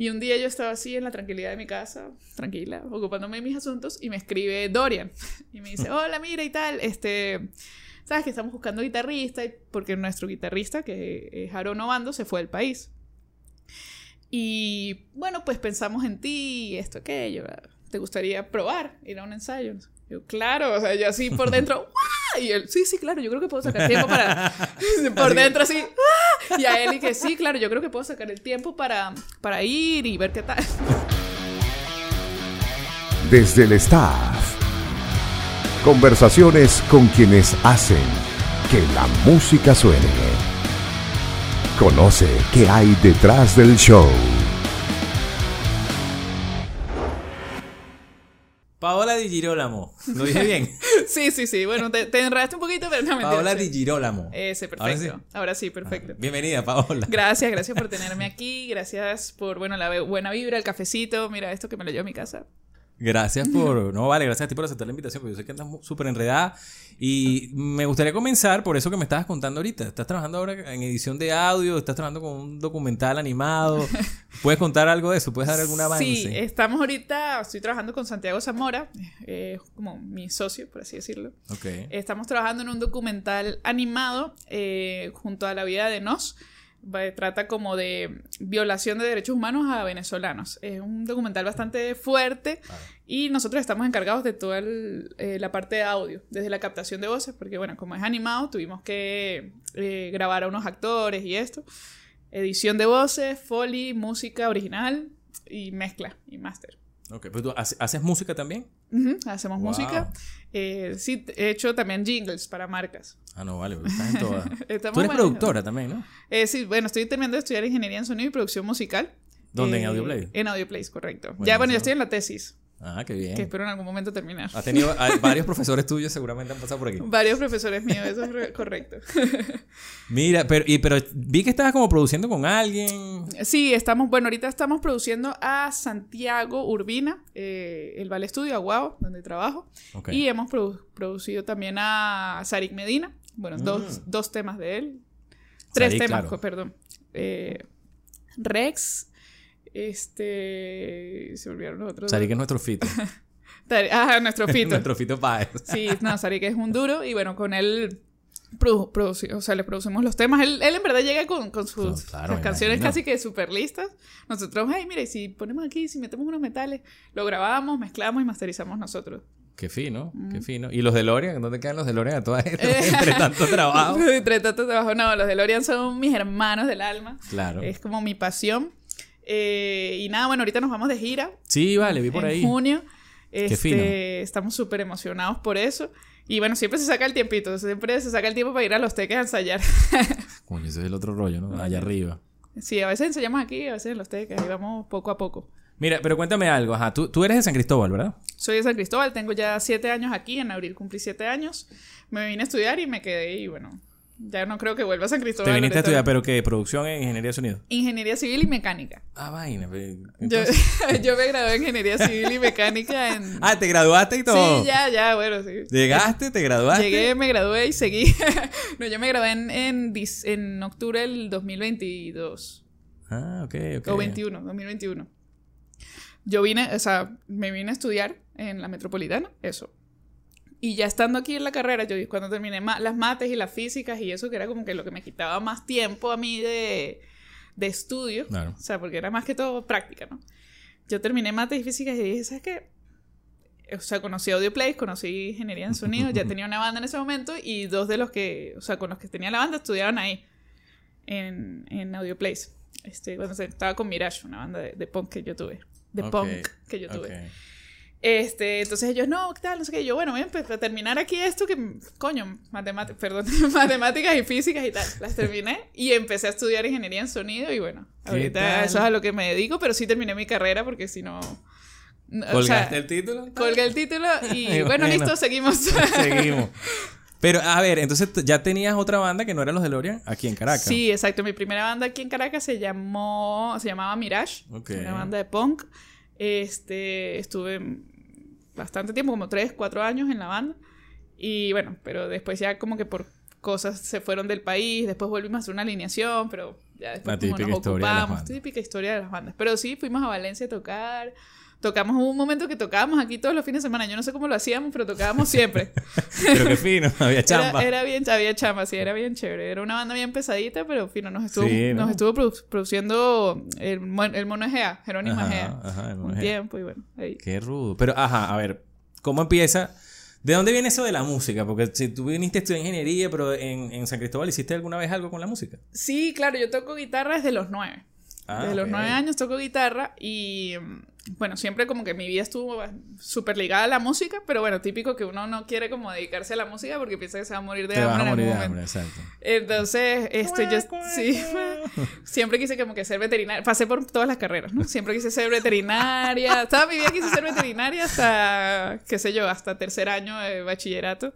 Y un día yo estaba así en la tranquilidad de mi casa, tranquila, ocupándome de mis asuntos, y me escribe Dorian. Y me dice, hola, mira y tal, este, sabes que estamos buscando guitarrista, porque nuestro guitarrista, que es Aaron Obando, se fue del país. Y bueno, pues pensamos en ti, esto, aquello. ¿Te gustaría probar ir a un ensayo? Yo, claro, o sea, yo así por dentro, ¡Wah! y él, sí, sí, claro, yo creo que puedo sacar tiempo para, por dentro así, ¡Ah! Y a él y que sí, claro, yo creo que puedo sacar el tiempo para, para ir y ver qué tal. Desde el staff. Conversaciones con quienes hacen que la música suene. Conoce qué hay detrás del show. Paola Di Girolamo. ¿Lo dije bien? sí, sí, sí. Bueno, te, te enredaste un poquito, pero no me Paola Di Girolamo. Ese, perfecto. Ahora sí, perfecto. Bienvenida, Paola. Gracias, gracias por tenerme aquí. Gracias por, bueno, la buena vibra, el cafecito. Mira esto que me lo llevo a mi casa. Gracias por. No, vale, gracias a ti por aceptar la invitación, porque yo sé que andas súper enredada. Y me gustaría comenzar por eso que me estabas contando ahorita. Estás trabajando ahora en edición de audio, estás trabajando con un documental animado. ¿Puedes contar algo de eso? ¿Puedes dar algún avance? Sí, estamos ahorita, estoy trabajando con Santiago Zamora, eh, como mi socio, por así decirlo. Ok. Estamos trabajando en un documental animado eh, junto a la vida de Nos trata como de violación de derechos humanos a venezolanos. Es un documental bastante fuerte y nosotros estamos encargados de toda eh, la parte de audio, desde la captación de voces, porque bueno, como es animado, tuvimos que eh, grabar a unos actores y esto. Edición de voces, foley, música original y mezcla y máster. Ok, pero tú haces música también? hacemos música. Eh, sí, he hecho también jingles para marcas. Ah, no, vale, estás en todas. Tú eres productora también, ¿no? Eh, sí, bueno, estoy terminando de estudiar ingeniería en sonido y producción musical. ¿Dónde? ¿En eh, Audioplay? En Audioplay, correcto. ya, bueno, yo estoy en la tesis. Ah, qué bien. Que espero en algún momento terminar. Ha tenido varios profesores tuyos seguramente han pasado por aquí. Varios profesores míos, eso es correcto. Mira, pero, y, pero vi que estabas como produciendo con alguien. Sí, estamos, bueno, ahorita estamos produciendo a Santiago Urbina, eh, el Vale Estudio, Aguao, donde trabajo. Y hemos producido también a Sarik Medina. Bueno, dos, mm. dos, temas de él. Tres temas, perdón. Eh, Rex, este. Se olvidaron los otros. Sarik es nuestro fito. ah, nuestro fito. nuestro fito Páez. sí, no, Sarik es un duro. Y bueno, con él. o sea, le producimos los temas. Él, él en verdad llega con, con sus, canciones casi que súper listas. Nosotros, ay, mira, y si ponemos aquí, si metemos unos metales, lo grabamos, mezclamos y masterizamos nosotros. Qué fino, qué mm. fino. ¿Y los de Lorian? ¿Dónde quedan los de Lorian a todas estas? entre tanto trabajo. entre tanto trabajo. No, los de Lorian son mis hermanos del alma. Claro. Es como mi pasión. Eh, y nada, bueno, ahorita nos vamos de gira. Sí, vale, vi por en ahí. junio. Este, Estamos súper emocionados por eso. Y bueno, siempre se saca el tiempito, siempre se saca el tiempo para ir a los teques a ensayar. Coño, ese es el otro rollo, ¿no? Allá arriba. Sí, a veces ensayamos aquí, a veces en los teques, ahí vamos poco a poco. Mira, pero cuéntame algo, ajá, tú, tú eres de San Cristóbal, ¿verdad? Soy de San Cristóbal, tengo ya siete años aquí, en abril cumplí siete años. Me vine a estudiar y me quedé y bueno, ya no creo que vuelva a San Cristóbal. ¿Te viniste a estudiar, pero qué? ¿Producción en Ingeniería de Sonido? Ingeniería Civil y Mecánica. Ah, vaina. Yo, me gradué en Ingeniería Civil y Mecánica en... Ah, ¿te graduaste y todo? Sí, ya, ya, bueno, sí. ¿Llegaste? ¿Te graduaste? Llegué, me gradué y seguí. no, yo me gradué en, en, en octubre del 2022. Ah, ok, ok. O 21, 2021. Yo vine, o sea, me vine a estudiar en la metropolitana, eso. Y ya estando aquí en la carrera, yo cuando terminé las mates y las físicas y eso, que era como que lo que me quitaba más tiempo a mí de, de estudio, o sea, porque era más que todo práctica, ¿no? Yo terminé mates y físicas y dije, ¿sabes qué? O sea, conocí Audioplays, conocí ingeniería en sonido, ya tenía una banda en ese momento y dos de los que, o sea, con los que tenía la banda estudiaban ahí, en, en Audioplays. Este, cuando estaba con Mirage, una banda de, de punk que yo tuve, de punk que yo tuve. Este, entonces ellos, no, ¿qué tal? No sé qué. Yo, bueno, voy a terminar aquí esto que, coño, matemáticas, perdón, matemáticas y físicas y tal. Las terminé y empecé a estudiar ingeniería en sonido y bueno, ahorita eso es a lo que me dedico, pero sí terminé mi carrera porque si no... ¿Colgaste el título? Colgué el título y bueno, listo, seguimos. seguimos. Pero, a ver, entonces ya tenías otra banda que no eran los de Lorian aquí en Caracas. Sí, exacto. Mi primera banda aquí en Caracas se llamó, se llamaba Mirage. Una banda de punk. Este, estuve bastante tiempo, como 3, 4 años en la banda. Y bueno, pero después ya como que por cosas se fueron del país, después volvimos a hacer una alineación, pero Ya La después como nos historia de ocupamos, bandas. típica historia de las bandas. Pero sí, fuimos a Valencia a tocar. Tocamos un momento que tocábamos aquí todos los fines de semana. Yo no sé cómo lo hacíamos, pero tocábamos siempre. Pero qué fino, había chamba. Era, era bien, había chamba, sí, era bien chévere. Era una banda bien pesadita, pero fino, nos estuvo, Sí, ¿no? nos estuvo produ- produciendo el, el mono Egea, Jerónimo Egea. ajá, el mono un tiempo y bueno, ahí. Qué rudo. Pero, ajá, a ver, ¿cómo empieza? ¿De dónde viene eso de la música? Porque si tú viniste a estudiar ingeniería, pero en, en San Cristóbal hiciste alguna vez algo con la música. Sí, claro, yo toco guitarra desde los nueve. Ah, desde los nueve años toco guitarra y mm, bueno, siempre como que mi vida estuvo súper ligada a la música, pero bueno, típico que uno no quiere como dedicarse a la música porque piensa que se va a morir de Te vas hambre a en morir de hambre, exacto. Entonces, este, yo sí, siempre quise como que ser veterinaria, pasé por todas las carreras, ¿no? Siempre quise ser veterinaria, toda mi vida quise ser veterinaria hasta, qué sé yo, hasta tercer año de bachillerato.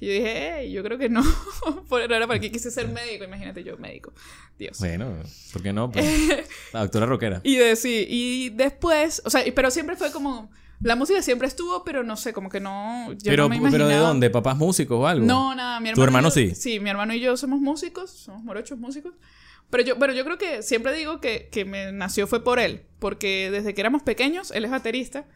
Que yo dije, hey, yo creo que no, por ahora para qué quise ser médico, imagínate yo, médico, Dios. Bueno, ¿por qué no? Pues, la doctora rockera. Y de sí, y después, o sea, pero siempre fue como, la música siempre estuvo, pero no sé, como que no, yo Pero, no me pero ¿de imaginaba- dónde? ¿Papás músicos o algo? No, nada, mi hermano. ¿Tu hermano yo- sí? Sí, mi hermano y yo somos músicos, somos morochos músicos. Pero yo, bueno, yo creo que siempre digo que, que me nació fue por él, porque desde que éramos pequeños, él es baterista,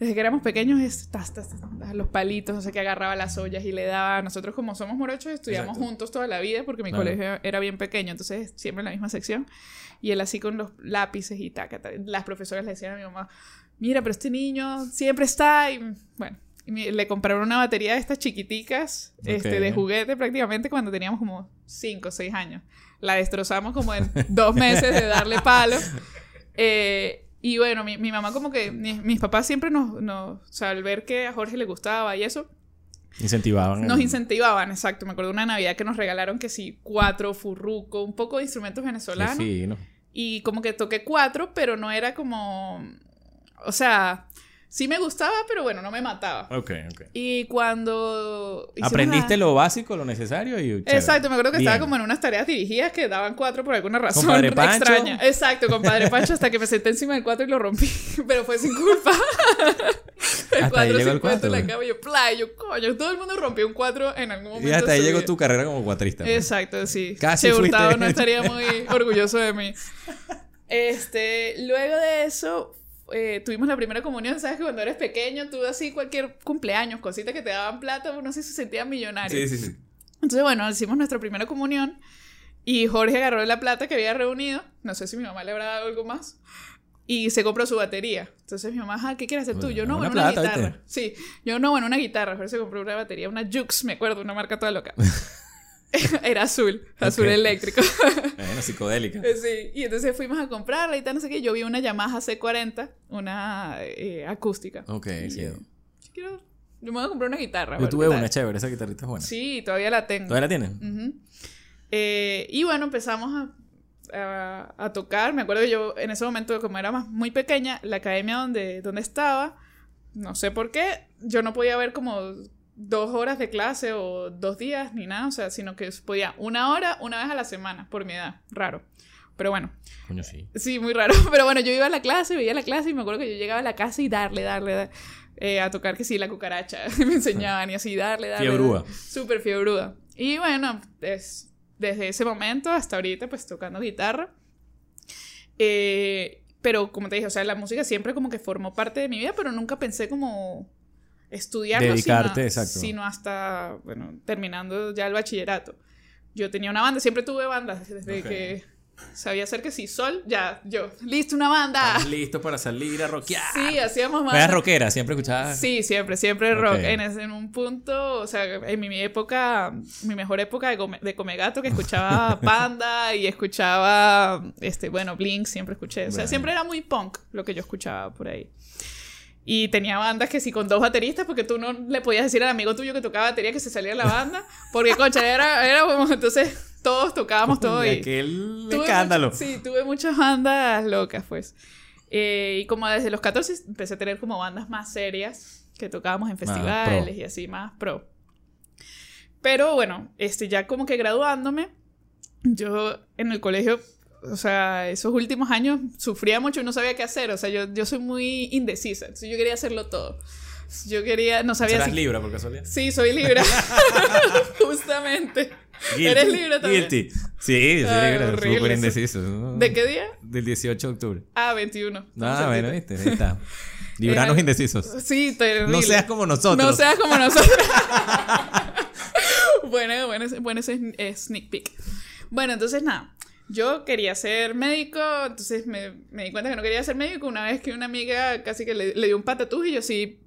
desde que éramos pequeños es tas, tas, tas, tas, los palitos, o sea, que agarraba las ollas y le daba. Nosotros como somos morochos estudiamos Exacto. juntos toda la vida porque mi Claro. colegio era bien pequeño, entonces siempre en la misma sección. Y él así con los lápices y taca, taca. Las profesoras le decían a mi mamá, mira, pero este niño siempre está y bueno. y le compraron una batería de estas chiquiticas, este, de juguete prácticamente cuando teníamos como 5 o 6 años. La destrozamos como en dos meses de darle palo. Eh, y bueno, mi, mi mamá como que, mi- mis papás siempre nos, nos, o sea, al ver que a Jorge le gustaba y eso, Incentivaban. nos incentivaban, exacto. Me acuerdo de una Navidad que nos regalaron que sí, cuatro, furruco, un poco de instrumentos venezolanos. Qué fino. Y como que toqué cuatro, pero no era como, o sea, sí me gustaba, pero bueno, no me mataba. Ok, ok. Y cuando... Aprendiste la- lo básico, lo necesario y... chévere. Exacto, me acuerdo que estaba Bien. como en unas tareas dirigidas que daban cuatro por alguna razón Padre Pancho. extraña. Exacto, con Padre Pancho hasta que me senté encima del cuatro y lo rompí, pero fue sin culpa. el Hasta ahí cuatro llegó se el puesto en la cuatro. cama yo, play, yo, coño, todo el mundo rompió un cuatro en algún momento. Y hasta ahí llegó tu carrera como cuatrista. pues. Exacto, sí. Casi Che Hurtado fuiste- no estaría muy orgulloso de mí. Este, luego de eso, eh, tuvimos la primera comunión, ¿sabes? Que cuando eres pequeño, tú así cualquier cumpleaños, cositas que te daban plata, uno sí se sentía millonario. Sí, sí, sí. Entonces, bueno, hicimos nuestra primera comunión y Jorge agarró la plata que había reunido, no sé si mi mamá le habrá dado algo más, y se compró su batería. Entonces mi mamá, ah, ¿qué quieres hacer tú? Yo, no, bueno, una plata, guitarra. ¿viste? Sí, yo, no, bueno, una guitarra. Jorge se compró una batería, una Jux, me acuerdo, una marca toda loca. Era azul, azul eléctrico. Bueno, psicodélica. sí, y entonces fuimos a comprarla y tal, no sé qué. Yo vi una Yamaha C40, una eh, acústica. Ok, Y sí. yo, yo quiero, yo me voy a comprar una guitarra. Yo tuve una chévere, esa guitarrita es buena. Sí, todavía la tengo. ¿Todavía la tienes? Eh, y bueno, empezamos a, a- a tocar. Me acuerdo que yo en ese momento, como era más, muy pequeña, la academia donde, donde estaba, no sé por qué, yo no podía ver como dos horas de clase o dos días ni nada, o sea, sino que podía una hora una vez a la semana, por mi edad, raro. Pero bueno, Coño, sí. Sí, muy raro. Pero bueno, yo iba a la clase, veía la clase y me acuerdo que yo llegaba a la casa y darle, darle, dar- eh, a tocar que sí, la cucaracha. me enseñaban y así, darle, darle. Fiebrúa. darle. Súper fiebruda. Y bueno, es- desde ese momento hasta ahorita, pues tocando guitarra. Eh, pero como te dije, o sea, la música siempre como que formó parte de mi vida, pero nunca pensé como estudiarlo. Dedicarte, sino, exacto. Sino hasta, bueno, terminando ya el bachillerato. Yo tenía una banda, siempre tuve bandas desde que sabía hacer que sí, sol, ya, yo, listo, una banda. ¿Estás listo para salir a rockear? Sí, hacíamos Eras bandas. rockera, siempre escuchabas. Sí, siempre, siempre rock. En, ese- en un punto, o sea, en mi, mi época, mi mejor época de, come, de Comegato, que escuchaba Panda y escuchaba, este, bueno, Blink, siempre escuché. O sea, Bueno. siempre era muy punk lo que yo escuchaba por ahí. Y tenía bandas que sí con dos bateristas, porque tú no le podías decir al amigo tuyo que tocaba batería que se saliera la banda, porque, concha, era, era como, entonces todos tocábamos todo y... Aquel Tuve escándalo. mucho- sí, tuve muchas bandas locas, pues. Eh, y como desde los 14 empecé a tener como bandas más serias que tocábamos en festivales y así, más pro. Pero bueno, este, ya como que graduándome, yo en el colegio, o sea, esos últimos años sufría mucho y no sabía qué hacer. O sea, yo, yo soy muy indecisa, entonces yo quería hacerlo todo. Yo quería, no sabía ¿Serás si Libra por casualidad? Sí, soy Libra. Justamente. ¿Eres Libra también? Guilty. Sí, yo soy Ay, Libra, horrible súper indeciso. ¿De qué día? Del 18 de octubre. Ah, 21. Ah, bueno, viste, ahí está. Libranos Eh, indecisos. Sí, terrible. No seas como nosotros. No seas como nosotros. bueno, bueno, ese- bueno, ese es es sneak peek. Bueno, entonces nada. Yo quería ser médico, entonces me, me di cuenta que no quería ser médico una vez que una amiga casi que le, le dio un patatús y yo sí.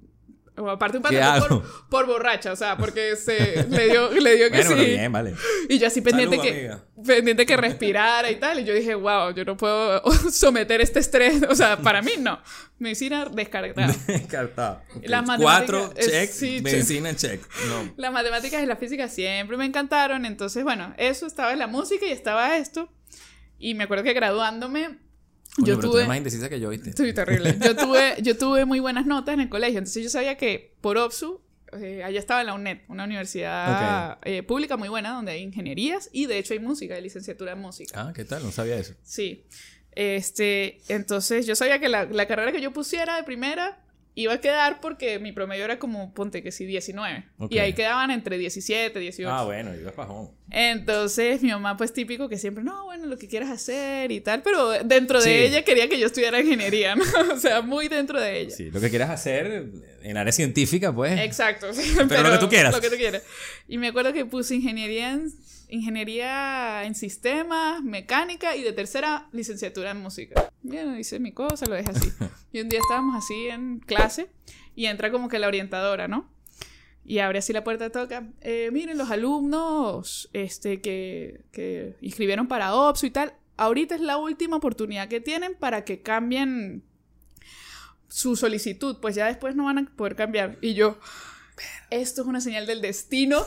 O aparte un ¿Qué patatús por, por borracha, o sea, porque se le dio, le dio que Bueno, sí. bien, vale. Y yo así pendiente Salud, que amiga. pendiente que respirara y tal. Y yo dije, wow, yo no puedo someter este estrés. O sea, para mí no. Medicina descartada. Descartado. Las Cuatro, matemáticas, check. es- sí, medicina, check. No. Las matemáticas y la física siempre me encantaron. Entonces, bueno, eso estaba en la música y estaba esto. Y me acuerdo que graduándome, Coño, yo pero tú tuve. eres más indecisa que yo, ¿viste? Estoy terrible. Yo tuve, yo tuve muy buenas notas en el colegio. Entonces yo sabía que por OPSU, eh, allá estaba en la UNED, una universidad eh, pública muy buena donde hay ingenierías y de hecho hay música, hay licenciatura en música. Ah, ¿qué tal? No sabía eso. Sí. Este, entonces yo sabía que la, la carrera que yo pusiera de primera iba a quedar porque mi promedio era como, ponte que sí, 19. Ok. Y ahí quedaban entre 17, 18. Ah, bueno, ibas pajón. Entonces mi mamá pues típico que siempre, no, bueno, lo que quieras hacer y tal, pero dentro de Sí. ella quería que yo estudiara ingeniería, ¿no? O sea, muy dentro de ella. Sí, lo que quieras hacer en área científica, pues. Exacto. sí, Pero lo que tú quieras. Lo que tú quieras. Y me acuerdo que puse ingeniería en, ingeniería en sistemas, mecánica y de tercera licenciatura en música. Bien, hice mi cosa, lo dejé así. Y un día estábamos así en clase y entra como que la orientadora, ¿no? Y abre así la puerta, toca. eh, miren, los alumnos este, que, que inscribieron para OPSU y tal. Ahorita es la última oportunidad que tienen para que cambien su solicitud. Pues ya después no van a poder cambiar. Y yo, esto es una señal del destino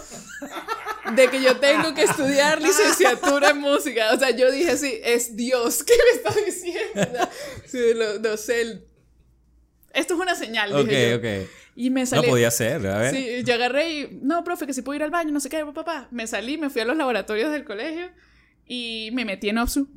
de que yo tengo que estudiar licenciatura en música. O sea, yo dije así, es Dios que me está diciendo. Sí, lo- no sé, el- Esto es una señal. Ok, dije yo. ok. Y me No salí. podía ser, a ver. Sí, yo agarré y, no, profe, que si puedo ir al baño, no sé qué, papá. Me salí, me fui a los laboratorios del colegio y me metí en OPSU.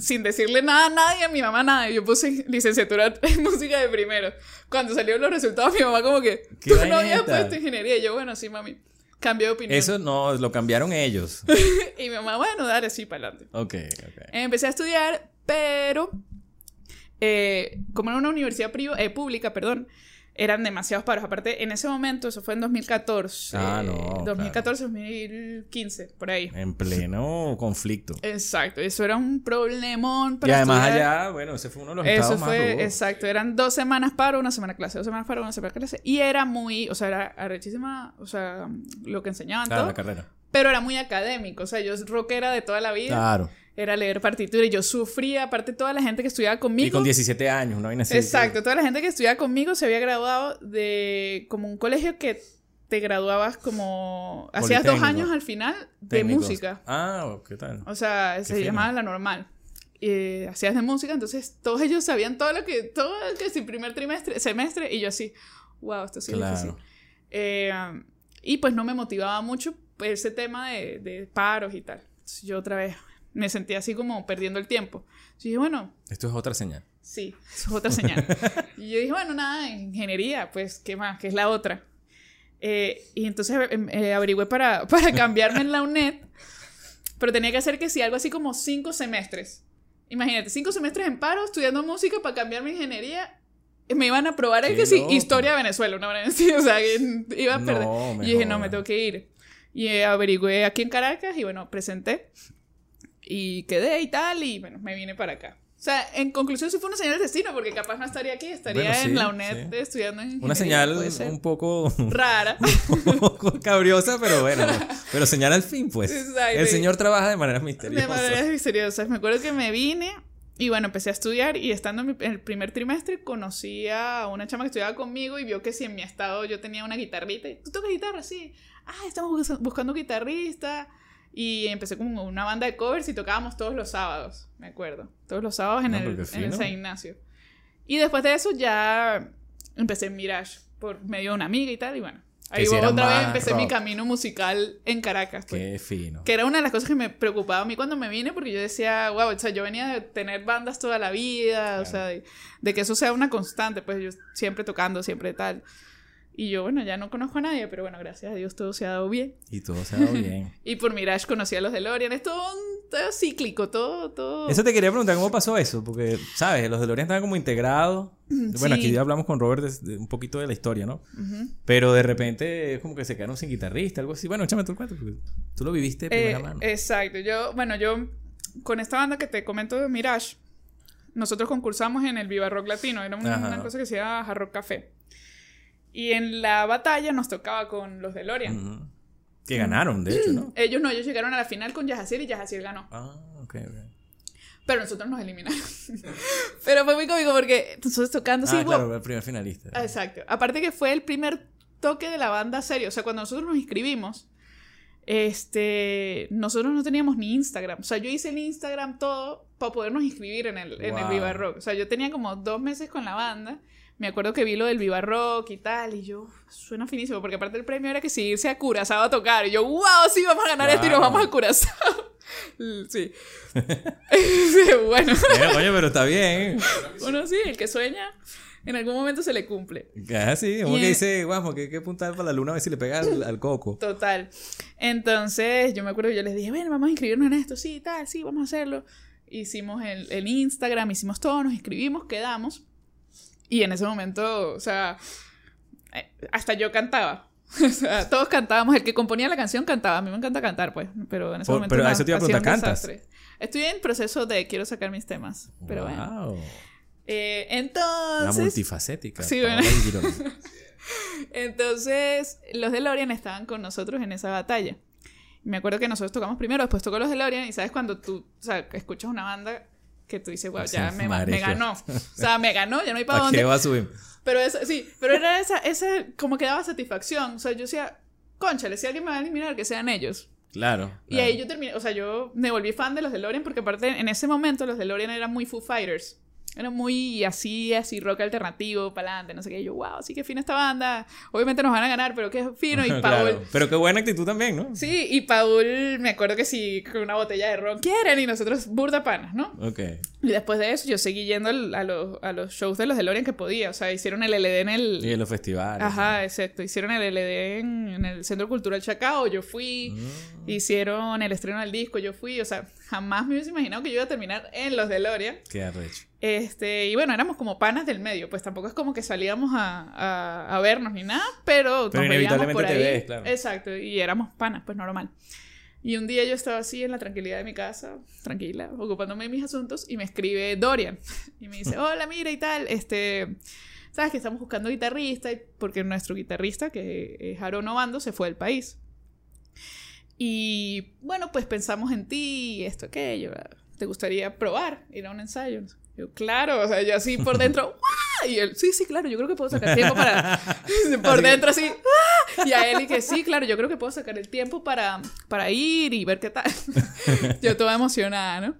Sin decirle nada a nadie, a mi mamá nada. Yo puse licenciatura en música de primero. Cuando salieron los resultados, mi mamá como que, ¿Qué tú no habías puesto ingeniería. Y yo, bueno, sí, mami. Cambié de opinión. Eso no, lo cambiaron ellos. Y mi mamá, bueno, dale, sí, para adelante. Ok, ok. Empecé a estudiar, pero eh, como era una universidad priva- eh, pública, perdón, eran demasiados paros. Aparte, en ese momento, eso fue en 2014. Ah, no, eh, 2014, 2015, por ahí. En pleno conflicto. Exacto, eso era un problemón Y para además estudiar. allá, bueno, ese fue uno de los Eso estados más fue, rudos. exacto, eran dos semanas paro, una semana clase, dos semanas paro, una semana clase. Y era muy, o sea, era arrechísima, o sea, lo que enseñaban Claro, todo. la carrera. Pero era muy académico, o sea, yo rockera de toda la vida. Claro. Era leer partitura y yo sufría, aparte toda la gente que estudiaba conmigo. Y con 17 años, vaina así. Exacto, toda la gente que estudiaba conmigo se había graduado de como un colegio que te graduabas como... Hacías dos años al final de Técnicos. música. Ah, ¿qué tal? O sea, se fino. llamaba la normal. Y hacías de música, entonces todos ellos sabían todo lo que, todo el que si primer trimestre, semestre, y yo así, wow, esto sí es Claro. difícil. Eh, y pues no me motivaba mucho ese tema de, de paros y tal. Entonces, yo otra vez me sentía así como perdiendo el tiempo. Entonces dije, bueno, Esto es otra señal. Sí, eso es otra señal. y yo dije, bueno, nada, ingeniería, pues, ¿qué más? ¿Qué es la otra? Eh, y entonces eh, eh, averigüé para, para cambiarme en la UNED, pero tenía que hacer que sí, algo así como cinco semestres. Imagínate, cinco semestres en paro, estudiando música para cambiarme a ingeniería. Me iban a probar el que sí, historia de Venezuela, una hora así, o sea, que iba a perder. No, y dije, no, me tengo que ir. Y eh, averigüé aquí en Caracas y bueno, presenté y quedé y tal, y bueno, me vine para acá. O sea, en conclusión, sí fue una señal del destino, porque capaz no estaría aquí, estaría Bueno, sí, en la UNED sí. estudiando ingeniería. Una señal un poco, rara. un poco cabriosa, pero bueno. Pero señal al fin, pues. Exacto. El Señor trabaja de manera de misteriosa. maneras misteriosas. Me acuerdo que me vine y bueno, empecé a estudiar y estando en, en el primer trimestre conocí a una chama que estudiaba conmigo y vio que si en mi estado yo tenía una guitarrita. y, ¿Tú tocas guitarra? Sí. Ah, estamos bus- buscando guitarrista. Y empecé como una banda de covers y tocábamos todos los sábados, me acuerdo. Todos los sábados en, No, el, en. San Ignacio. Y después de eso ya empecé en Mirage por medio de una amiga y tal. Y bueno, ahí si otra vez empecé mi camino musical en Caracas. pues. Qué fino. Que era una de las cosas que me preocupaba a mí cuando me vine, porque yo decía, wow, o sea, yo venía de tener bandas toda la vida, o sea, de, de que eso sea una constante, pues yo siempre tocando, siempre tal. Y yo, bueno, ya no conozco a nadie, pero bueno, gracias a Dios todo se ha dado bien. Y todo se ha dado bien. Y por Mirage conocí a los DeLorean. Es todo, un- todo cíclico, todo, todo. Eso te quería preguntar, ¿cómo pasó eso? Porque, ¿sabes? Los DeLorean estaban como integrados. Bueno, aquí Sí. ya hablamos con Robert de- de un poquito de la historia, ¿no? Ujú. Pero de repente es como que se quedaron sin guitarrista, algo así. Bueno, échame tu cuento, porque tú lo viviste de primera Eh, mano. exacto. Yo, bueno, yo con esta banda que te comento de Mirage, nosotros concursamos en el Viva Rock Latino. Era un- Ajá. una cosa que se llama Hard Rock Café. Y en la batalla nos tocaba con los DeLorean. Ujú. Que ganaron, de hecho, ¿no? Ellos no, ellos llegaron a la final con Yajaciel y Yajaciel ganó. Ah, ok, ok. Pero nosotros nos eliminaron. Pero fue muy cómico porque nosotros tocando ah, wow. claro, el primer finalista. Exacto. Aparte que fue el primer toque de la banda serio. O sea, cuando nosotros nos inscribimos, este, nosotros no teníamos ni Instagram. O sea, yo hice el Instagram todo para podernos inscribir en el, en el Wow. Viva Rock. O sea, yo tenía como dos meses con la banda. Me acuerdo que vi lo del Viva Rock y tal, y yo, suena finísimo, porque aparte el premio era que si irse a Curazao a tocar, y yo, wow, sí, vamos a ganar esto y nos vamos a Curazao. Sí. Sí, bueno, Bueno, coño, pero está bien. bueno, sí, el que sueña, en algún momento se le cumple. Ah, sí, como que dice, guapo, que hay que apuntar para la luna a ver si le pega al, al coco. Total. Entonces, yo me acuerdo que yo les dije, bueno, vamos a inscribirnos en esto, sí, tal, sí, vamos a hacerlo. Hicimos el, el Instagram, hicimos todo, nos inscribimos, quedamos. Y en ese momento, o sea, eh, hasta yo cantaba. O sea, todos cantábamos. El que componía la canción cantaba. A mí me encanta cantar, pues. Pero en ese Por- momento. pero a eso te iba a preguntar, ¿cantas? Estoy en proceso de quiero sacar mis temas. Pero bueno. Wow. Eh, La entonces. multifacética. Sí, bueno. Entonces, los DeLorean estaban con nosotros en esa batalla. Me acuerdo que nosotros tocamos primero, después tocó los DeLorean, y sabes cuando tú, o sea, escuchas una banda que tú dices, wow, ya Sí, me, ganó. O sea, me ganó, ya no hay para ¿A qué dónde. va a subir? Pero eso, sí, pero era esa, esa, como que daba satisfacción. O sea, yo decía, conchale, si alguien me va a eliminar, que sean ellos. Claro. Y ahí yo terminé, o sea, yo me volví fan de los DeLorean porque aparte en ese momento los DeLorean eran muy Foo Fighters. Eran muy así, así rock alternativo, para adelante, no sé qué. Y yo, wow, sí que fina esta banda. Obviamente nos van a ganar, pero qué fino. Y Paul, Claro. Pero qué buena actitud también, ¿no? sí, y Paul, me acuerdo que sí, con una botella de ron, quieren, y nosotros burda panas, ¿no? Ok. Y después de eso yo seguí yendo a los, a los shows de los DeLorean que podía. O sea, hicieron el LD en el... Y en los festivales. Ajá, exacto. Hicieron el LD en, en el Centro Cultural Chacao, yo fui. Mm, Hicieron el estreno del disco, yo fui. O sea, jamás me hubiese imaginado que yo iba a terminar en los DeLorean. qué arrecho. Este, y bueno, éramos como panas del medio. Pues tampoco es como que salíamos a, a, a vernos ni nada, pero, Pero nos inevitablemente por te ahí. ves, claro. Exacto, y éramos panas, pues normal. Y un día yo estaba así en la tranquilidad de mi casa, tranquila, ocupándome de mis asuntos, y me escribe Dorian. Y me dice, hola, mira y tal, este, sabes que estamos buscando guitarrista, porque nuestro guitarrista, que es Aaron Obando, se fue del país. Y bueno, pues pensamos en ti, esto, aquello, ¿te gustaría probar ir a un ensayo? Yo, claro, o sea, yo así por dentro, ¡guau! Y él, sí, sí, claro, yo creo que puedo sacar tiempo para. por dentro así. Y a él y que sí, claro, yo creo que puedo sacar el tiempo para, para ir y ver qué tal. yo toda emocionada, ¿no?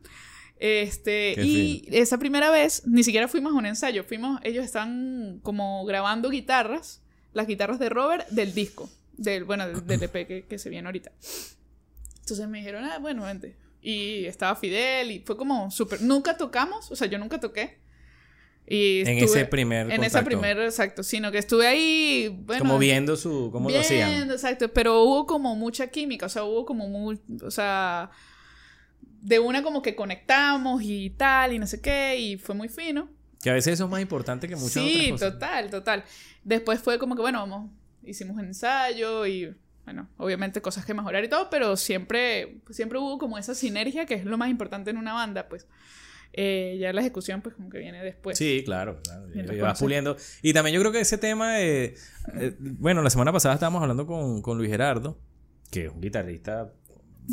Este, Qué y esa primera vez ni siquiera fuimos a un ensayo, fuimos, ellos están como grabando guitarras, las guitarras de Robert del disco, del, bueno, del, EP que, que se viene ahorita. Entonces me dijeron, ah, bueno, vente. Y estaba Fidel y fue como súper, nunca tocamos, o sea, yo nunca toqué. Y En estuve- ese primer En contacto. primera, exacto, sino que estuve ahí, bueno, como viendo su... cómo lo hacían. Viendo, exacto, pero hubo como mucha química, o sea, hubo como muy, o sea, de una como que conectamos y tal, y no sé qué, y fue muy fino. Que a veces eso es más importante que muchas sí, otras cosas. total, total. Después fue como que, bueno, vamos, hicimos ensayo y, bueno, obviamente cosas que mejorar y todo, pero siempre, siempre hubo como esa sinergia que es lo más importante en una banda, pues. Eh, ya la ejecución, pues, como que viene después. Sí, claro, claro. Y vas puliendo. Y también yo creo que ese tema, eh, eh, bueno, la semana pasada estábamos hablando con, con Luis Gerardo, que es un guitarrista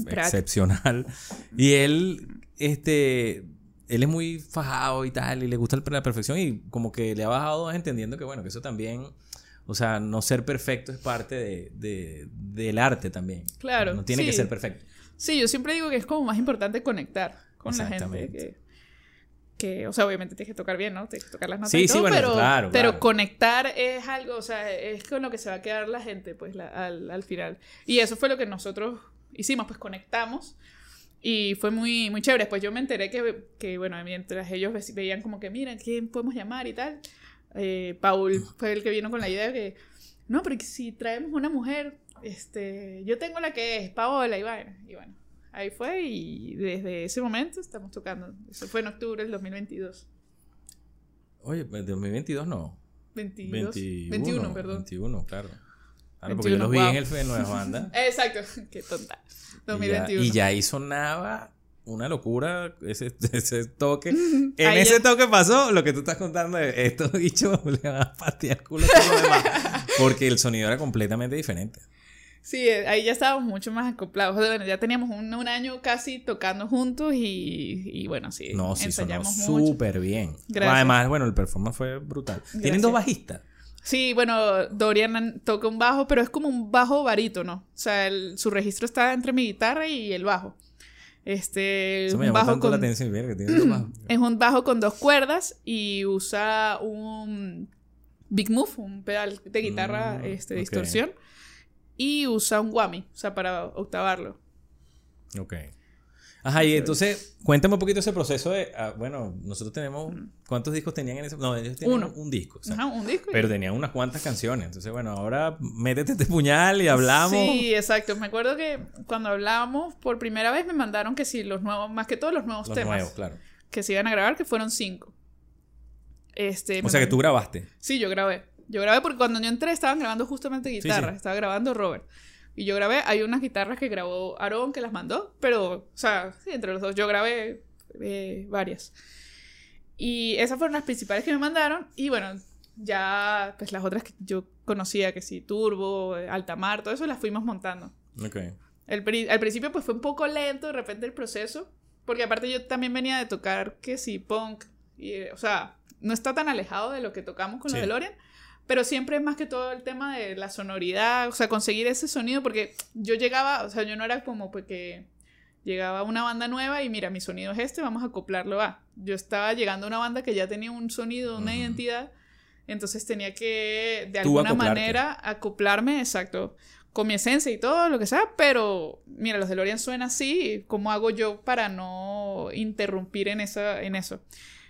Crack. excepcional. Y él, este, él es muy fajado y tal, y le gusta la perfección y como que le ha bajado entendiendo que, bueno, que eso también, o sea, no ser perfecto es parte de, de- del arte también. Claro, No tiene que ser perfecto. Sí, yo siempre digo que es como más importante conectar con la gente. Que, que, o sea, obviamente tienes que tocar bien, ¿no? Tienes que tocar las notas Sí, y sí, bueno, pero, claro, pero claro. conectar es algo, o sea, es con lo que se va a quedar la gente, pues, la- al, al final. Y eso fue lo que nosotros hicimos, pues, conectamos. Y fue muy, muy chévere. Pues yo me enteré que, que bueno, mientras ellos ve- veían como que, mira, ¿quién podemos llamar y tal? Eh, Paul fue el que vino con la idea que no, pero si traemos una mujer, este, yo tengo la que es, Paola, y bueno, y bueno, ahí fue y desde ese momento estamos tocando. Eso fue en octubre del 2022. Oye, pues, de 2022 no. 22, 21, perdón. 21, claro. Claro, porque yo los vi en el en Nueva Banda. Exacto, qué tonta. 2021. Y, ya, y ya ahí sonaba una locura ese, ese toque. En ese toque pasó lo que tú estás contando de estos bichos le van a patear culo a todo lo demás. Porque el sonido era completamente diferente. Sí, eh, ahí ya estábamos mucho más acoplados. Bueno, ya teníamos un, un año casi tocando juntos y, y bueno, sí. No, sí, sonó súper bien. Gracias. Además, bueno, el performance fue brutal. ¿Tienen dos bajistas? Sí, bueno, Dorian toca un bajo, pero es como un bajo barítono. O sea, el, su registro está entre mi guitarra y el bajo. Este, Eso me un llamó bajo tanto con, la atención. Es un bajo con dos cuerdas y usa un Big Move, un pedal de guitarra Mm, este, distorsión. Y usa un whammy, o sea, para octavarlo. Ok. Ajá, y entonces, cuéntame un poquito ese proceso de. ah, bueno, nosotros tenemos. ¿Cuántos discos tenían en ese.? No, ellos tenían Uno. un disco. o sea, Ajá, un disco. y- Pero tenían unas cuantas canciones. Entonces, bueno, ahora métete este puñal y hablamos. Sí, exacto. Me acuerdo que cuando hablábamos por primera vez me mandaron que sí, los nuevos, más que todos los nuevos Los temas nuevos, claro. que se iban a grabar, que fueron cinco. Este, O me sea que tú grabaste. Sí, yo grabé. Yo grabé porque cuando yo entré estaban grabando justamente guitarras, sí. estaba grabando Robert. Y yo grabé, hay unas guitarras que grabó Aaron que las mandó, pero, o sea, sí, entre los dos yo grabé eh, varias. Y esas fueron las principales que me mandaron. Y bueno, ya, pues las otras que yo conocía, que sí, Turbo, Altamar, todo eso las fuimos montando. Ok. El pri- al principio pues fue un poco lento de repente el proceso, porque aparte yo también venía de tocar que sí, punk, y, o sea, no está tan alejado de lo que tocamos con Sí. los DeLorean, pero siempre es más que todo el tema de la sonoridad, o sea, conseguir ese sonido, porque yo llegaba, o sea, yo no era como porque llegaba una banda nueva y mira, mi sonido es este, vamos a acoplarlo a. Yo estaba llegando a una banda que ya tenía un sonido, una identidad, entonces tenía que de Tú alguna acoplarte. manera acoplarme, exacto, con mi esencia y todo lo que sea, pero mira, los DeLorean suena así, ¿cómo hago yo para no interrumpir en, esa, en eso?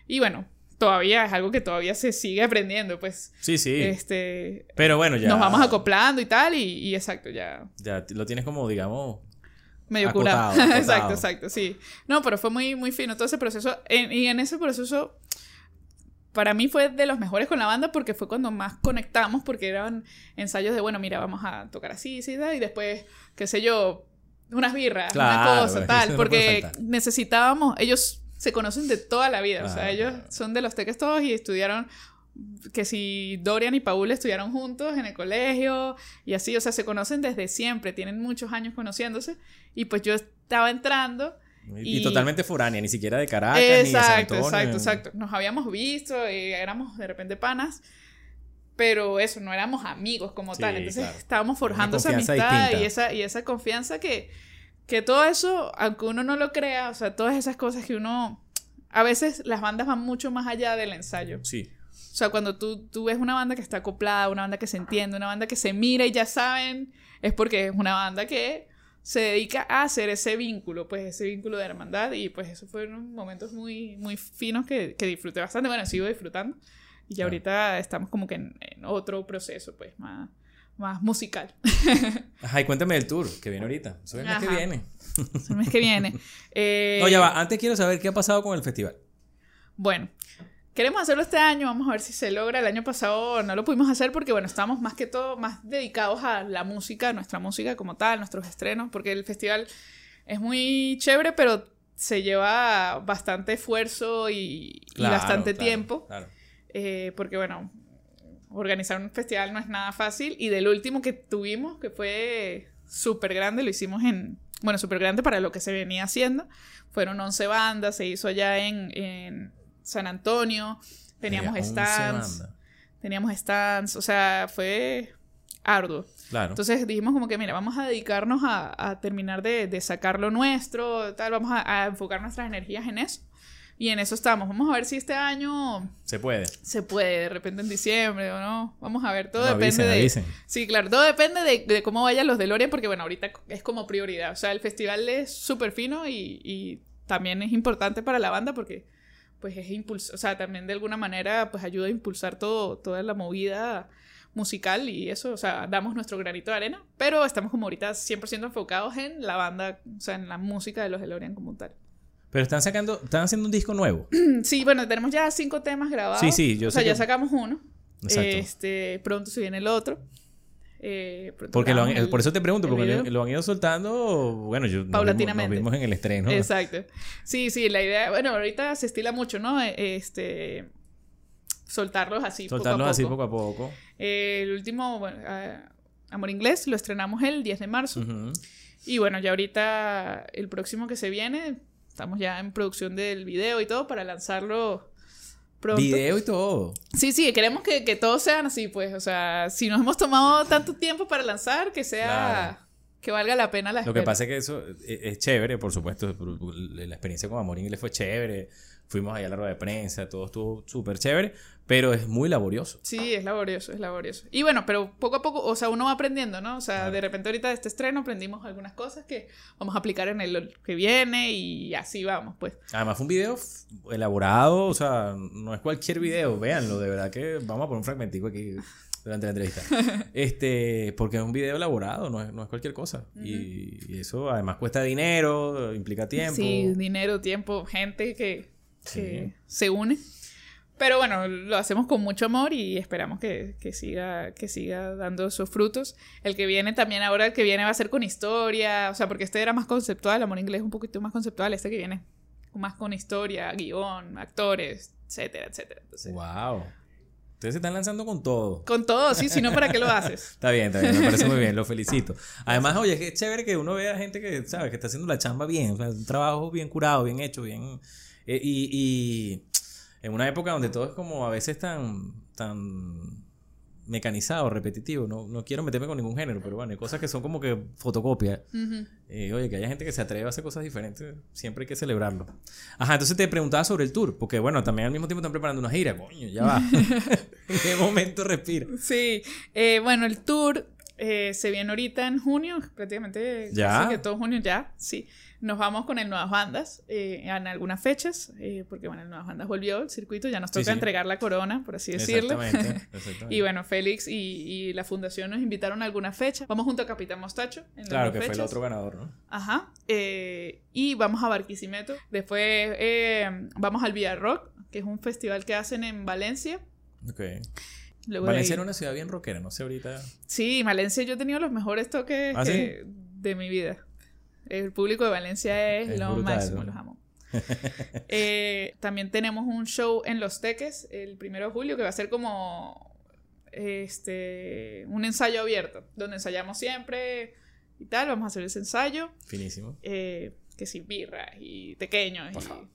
Y bueno, todavía es algo que todavía se sigue aprendiendo, pues, Sí, sí. este, Pero bueno, ya. nos vamos acoplando y tal, y, y exacto, ya Ya lo tienes como, digamos. medio Acotado, curado. acotado. exacto, exacto, sí. No, pero fue muy, muy fino todo ese proceso, en- y en ese proceso... Para mí fue de los mejores con la banda porque fue cuando más conectamos, porque eran ensayos de, bueno, mira, vamos a tocar así, sí, y después, qué sé yo, unas birras, Claro, una cosa, tal, no porque necesitábamos, ellos se conocen de toda la vida, o sea, Claro, ellos son de los teques todos y estudiaron, que si Dorian y Paul estudiaron juntos en el colegio y así, o sea, se conocen desde siempre, tienen muchos años conociéndose y pues yo estaba entrando. Y, Y- totalmente foránea, ni siquiera de Caracas, ni de San Exacto, Antonio. exacto, exacto. Nos habíamos visto, eh, éramos de repente panas, pero eso, no éramos amigos como Sí, tal. Entonces claro. estábamos forjando esa amistad distinta. y esa, y esa confianza que, que todo eso, aunque uno no lo crea, o sea, todas esas cosas que uno... A veces las bandas van mucho más allá del ensayo. Sí. O sea, cuando tú, tú ves una banda que está acoplada, una banda que se entiende, una banda que se mira y ya saben, es porque es una banda que se dedica a hacer ese vínculo, pues ese vínculo de hermandad. Y pues eso fueron momentos muy, muy finos que, que disfruté bastante. Bueno, sigo disfrutando. Y ya Claro. ahorita estamos como que en, en otro proceso, pues más, más musical. Ajá, y cuéntame del tour que viene ahorita. Eso es el mes que viene. el mes que viene. Eh, No, ya va. Antes quiero saber qué ha pasado con el festival. Bueno, queremos hacerlo este año, vamos a ver si se logra. El año pasado no lo pudimos hacer porque, bueno, estábamos más que todo más dedicados a la música, nuestra música como tal, nuestros estrenos, porque el festival es muy chévere, pero se lleva bastante esfuerzo y, bastante claro, tiempo, Claro. eh, porque, bueno, organizar un festival no es nada fácil. Y del último que tuvimos, que fue súper grande, lo hicimos en, bueno, súper grande para lo que se venía haciendo. Fueron 11 bandas, se hizo allá en, en San Antonio, teníamos Mira, 11 stands, bandas. teníamos stands, o sea, fue arduo. Claro. Entonces dijimos como que, mira, vamos a dedicarnos a, a terminar de, de sacar lo nuestro, tal, vamos a, a enfocar nuestras energías en eso. Y en eso estamos. Vamos a ver si este año Se puede. se puede, de repente en diciembre o no. Vamos a ver, todo No, depende avisen, de... avisen. Sí, claro, todo depende de, de cómo vayan los DeLorean, porque bueno, ahorita es como prioridad. O sea, el festival es súper fino y, y también es importante para la banda porque pues es impulso, o sea, también de alguna manera pues ayuda a impulsar todo, toda la movida musical y eso, o sea, damos nuestro granito de arena, pero estamos como ahorita 100% enfocados en la banda, o sea, en la música de los DeLorean como tal. Pero están sacando, están haciendo un disco nuevo. Sí, bueno, tenemos ya cinco temas grabados. Sí, sí, yo O sea, sé ya que- sacamos uno. Exacto. Este, pronto se viene el otro. Eh, Porque lo han- el- por eso te pregunto, porque lo, video. lo han ido soltando, bueno, yo nos vimos, nos Paulatinamente. vimos en el estreno. Exacto. Sí, sí, la idea, bueno, ahorita se estila mucho, ¿no? Eh, Este, soltarlos así Soltarlos poco a así poco. a poco. Eh, el último, bueno, ah, Amor Inglés, lo estrenamos el 10 de marzo. Ujú. Y bueno, ya ahorita el próximo que se viene, estamos ya en producción del video y todo para lanzarlo pronto. Video y todo. Sí, sí, queremos que, que todos sean así, pues. O sea, si nos hemos tomado tanto tiempo para lanzar, que sea. Claro. Que valga la pena la Lo espera. que pasa es que eso es, es chévere, por supuesto. La experiencia con Amor Inglés fue chévere. Fuimos allá a la rueda de prensa, todo estuvo súper chévere, pero es muy laborioso. Sí, es laborioso, es laborioso. Y bueno, pero poco a poco, o sea, uno va aprendiendo, ¿no? O sea, Claro. de repente ahorita de este estreno aprendimos algunas cosas que vamos a aplicar en el que viene y así vamos, pues. Además fue un video elaborado, o sea, no es cualquier video, véanlo, de verdad que vamos a poner un fragmentico aquí durante la entrevista. Este, porque es un video elaborado, no es, no es cualquier cosa. y, y eso además cuesta dinero, implica tiempo. Sí, dinero, tiempo, gente que, que se une. Pero bueno, lo hacemos con mucho amor y esperamos que, que siga, que siga dando sus frutos. El que viene también, ahora el que viene va a ser con historia, o sea, porque este era más conceptual, Amor Inglés es un poquito más conceptual, este que viene más con historia, guion, actores, etcétera, etcétera. Entonces, Wow. Ustedes se están lanzando con todo. Con todo, sí, si no, ¿para qué lo haces? Está bien, está bien, me parece muy bien, lo felicito. Además, oye, es que es chévere que uno vea gente que, ¿sabes? Que está haciendo la chamba bien, o sea, un trabajo bien curado, bien hecho, bien... eh, y, y en una época donde todo es como a veces tan, tan mecanizado, repetitivo, no, no quiero meterme con ningún género, pero bueno, hay cosas que son como que fotocopia. Ujú. Eh, oye, que haya gente que se atreve a hacer cosas diferentes, siempre hay que celebrarlo. Ajá, entonces te preguntaba sobre el tour, porque bueno, también al mismo tiempo están preparando una gira, coño, ya va. ¿En qué momento respira? Sí, eh, bueno, el tour eh, se viene ahorita en junio, prácticamente ¿Ya? casi que todo junio ya, sí. Nos vamos con el Nuevas Bandas eh, en algunas fechas, eh, porque bueno, el Nuevas Bandas volvió al circuito, ya nos toca sí. entregar la corona, por así decirlo. Exactamente, exactamente. Y bueno, Félix y, y la fundación nos invitaron a alguna fecha. Vamos junto a Capitán Mostacho. En Claro, que fue el otro ganador, ¿no? Ajá. eh, y vamos a Barquisimeto. Después vamos al Villa Rock, que es un festival que hacen en Valencia. Ok. Luego Valencia era una ciudad bien rockera, no sé ahorita. Sí, Valencia yo he tenido los mejores toques ¿Ah, sí? que- de mi vida. El público de Valencia es, Es lo brutal, máximo, ¿no? los amo. Eh, también tenemos un show en Los Teques el primero de julio que va a ser como este un ensayo abierto, donde ensayamos siempre y tal. Vamos a hacer ese ensayo. Finísimo. eh, que sí, birras y pequeños Por y favor.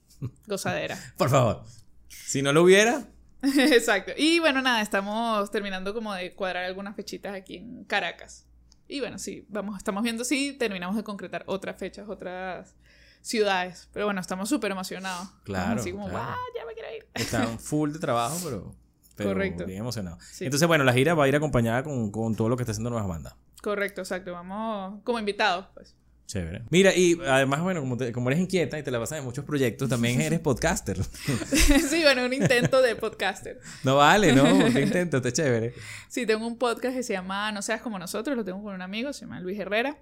gozadera. Por favor. Si no lo hubiera, Exacto. Y bueno, nada, estamos terminando como de cuadrar algunas fechitas aquí en Caracas. Y bueno, sí, vamos, estamos viendo si terminamos de concretar otras fechas, otras ciudades. Pero bueno, estamos súper emocionados. Estamos Claro, Así como, claro. "Guau, ya me quiero ir. están full de trabajo, pero, pero Correcto. bien emocionado. Sí. Entonces, bueno, la gira va a ir acompañada con, con todo lo que está haciendo Nuevas Bandas. Correcto, exacto. Vamos como invitados, pues. Chévere. Mira, y además, bueno, como, te- como eres inquieta y te la pasas en muchos proyectos, también eres podcaster. sí, bueno, un intento de podcaster. No vale, ¿no? ¿Qué intento? Está chévere. Sí, tengo un podcast que se llama No seas como nosotros, lo tengo con un amigo, se llama Luis Herrera.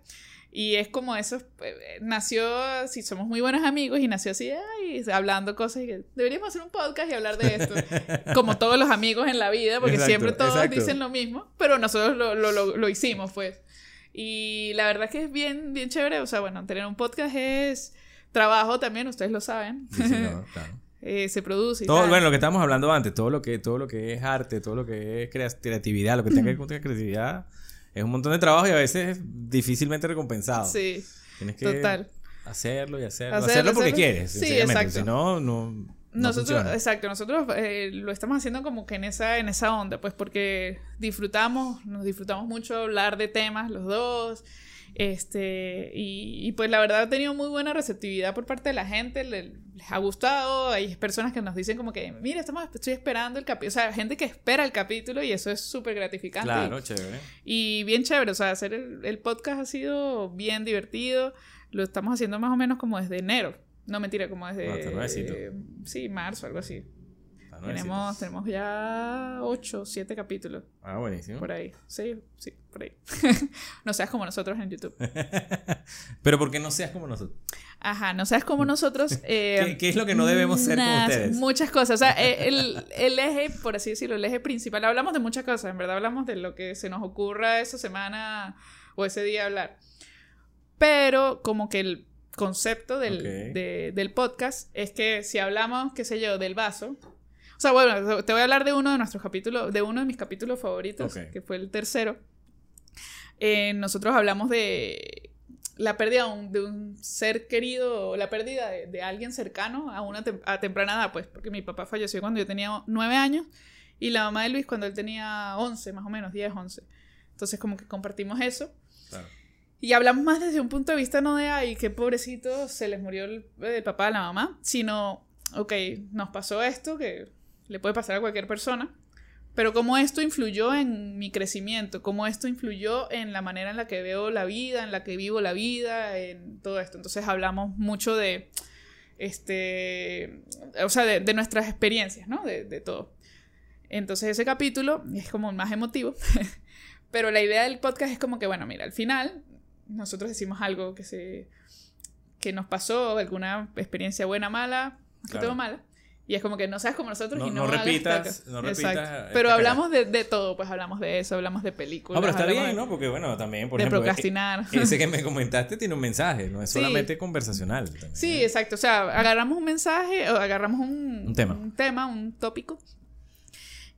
Y es como eso, eh, nació, sí, somos muy buenos amigos y nació así, ay, hablando cosas y que deberíamos hacer un podcast y hablar de esto. como todos los amigos en la vida, porque Exacto, siempre todos exacto. dicen lo mismo, pero nosotros lo, lo, lo, lo hicimos, pues. Y la verdad es que es bien, bien chévere, o sea, bueno, tener un podcast es trabajo también, ustedes lo saben. Sí, claro. Eh, se produce y Todo, tal. bueno, lo que estábamos hablando antes, todo lo que, todo lo que es arte, todo lo que es crea- creatividad, lo que tenga que ver con creatividad, es un montón de trabajo y a veces es difícilmente recompensado. Sí, Tienes que total. hacerlo y hacerlo. Hacerlo, Hacerlo, porque hacerlo. quieres. Sí, exacto. Si no, no. No Nosotros, funciona. exacto, nosotros eh, lo estamos haciendo como que en esa, en esa onda, pues porque disfrutamos, nos disfrutamos mucho hablar de temas los dos, este, y, y, pues la verdad ha tenido muy buena receptividad por parte de la gente, le- les ha gustado, hay personas que nos dicen como que, mira, estamos, estoy esperando el capítulo, o sea, gente que espera el capítulo y eso es súper gratificante. Claro, chévere. Y bien chévere, o sea, hacer el, el podcast ha sido bien divertido. Lo estamos haciendo más o menos como desde enero. No mentira, como desde. Nuevecito. eh, sí, marzo, algo así. Tenemos, tenemos ya 8, 7 capítulos. Ah, buenísimo. Por ahí. Sí, sí, por ahí. no seas como nosotros en YouTube. Pero ¿por qué no seas como nosotros? Ajá, no seas como nosotros. Eh, ¿Qué, es lo que no debemos ser como ustedes? Muchas cosas. O sea, eh, el, el, eje, por así decirlo, el eje principal. Hablamos de muchas cosas. En verdad, hablamos de lo que se nos ocurra esa semana o ese día hablar. Pero como que el concepto del, del podcast es que si hablamos, qué sé yo, del vaso. O sea, bueno, te voy a hablar de uno de nuestros capítulos, de uno de mis capítulos favoritos, que fue el tercero. Eh, nosotros hablamos de la pérdida de un, ser querido, la pérdida de, alguien cercano a una a temprana edad, pues, porque mi papá falleció cuando yo tenía nueve años y la mamá de Luis cuando él tenía once, más o menos, diez, once. Entonces, como que compartimos eso. Claro. Y hablamos más desde un punto de vista no de, ay, qué pobrecito se les murió el, papá a la mamá, sino, ok, nos pasó esto que le puede pasar a cualquier persona, pero cómo esto influyó en mi crecimiento, cómo esto influyó en la manera en la que veo la vida, en la que vivo la vida, en todo esto. Entonces hablamos mucho de, este, o sea, de, nuestras experiencias, ¿no? De, de todo. Entonces ese capítulo es como más emotivo, pero la idea del podcast es como que, bueno, mira, al final nosotros decimos algo que se que nos pasó, alguna experiencia buena, mala, que todo mala. Y es como que no seas como nosotros y no, no repitas, no repitas. Pero hablamos de, de, todo, pues hablamos de eso, hablamos de películas. No, pero está bien, ¿no? Porque bueno, también, por de ejemplo, procrastinar. E-, ese que me comentaste tiene un mensaje, no es solamente conversacional. sí, exacto. O sea, agarramos un mensaje, o agarramos un, un tema. un tema, un tópico.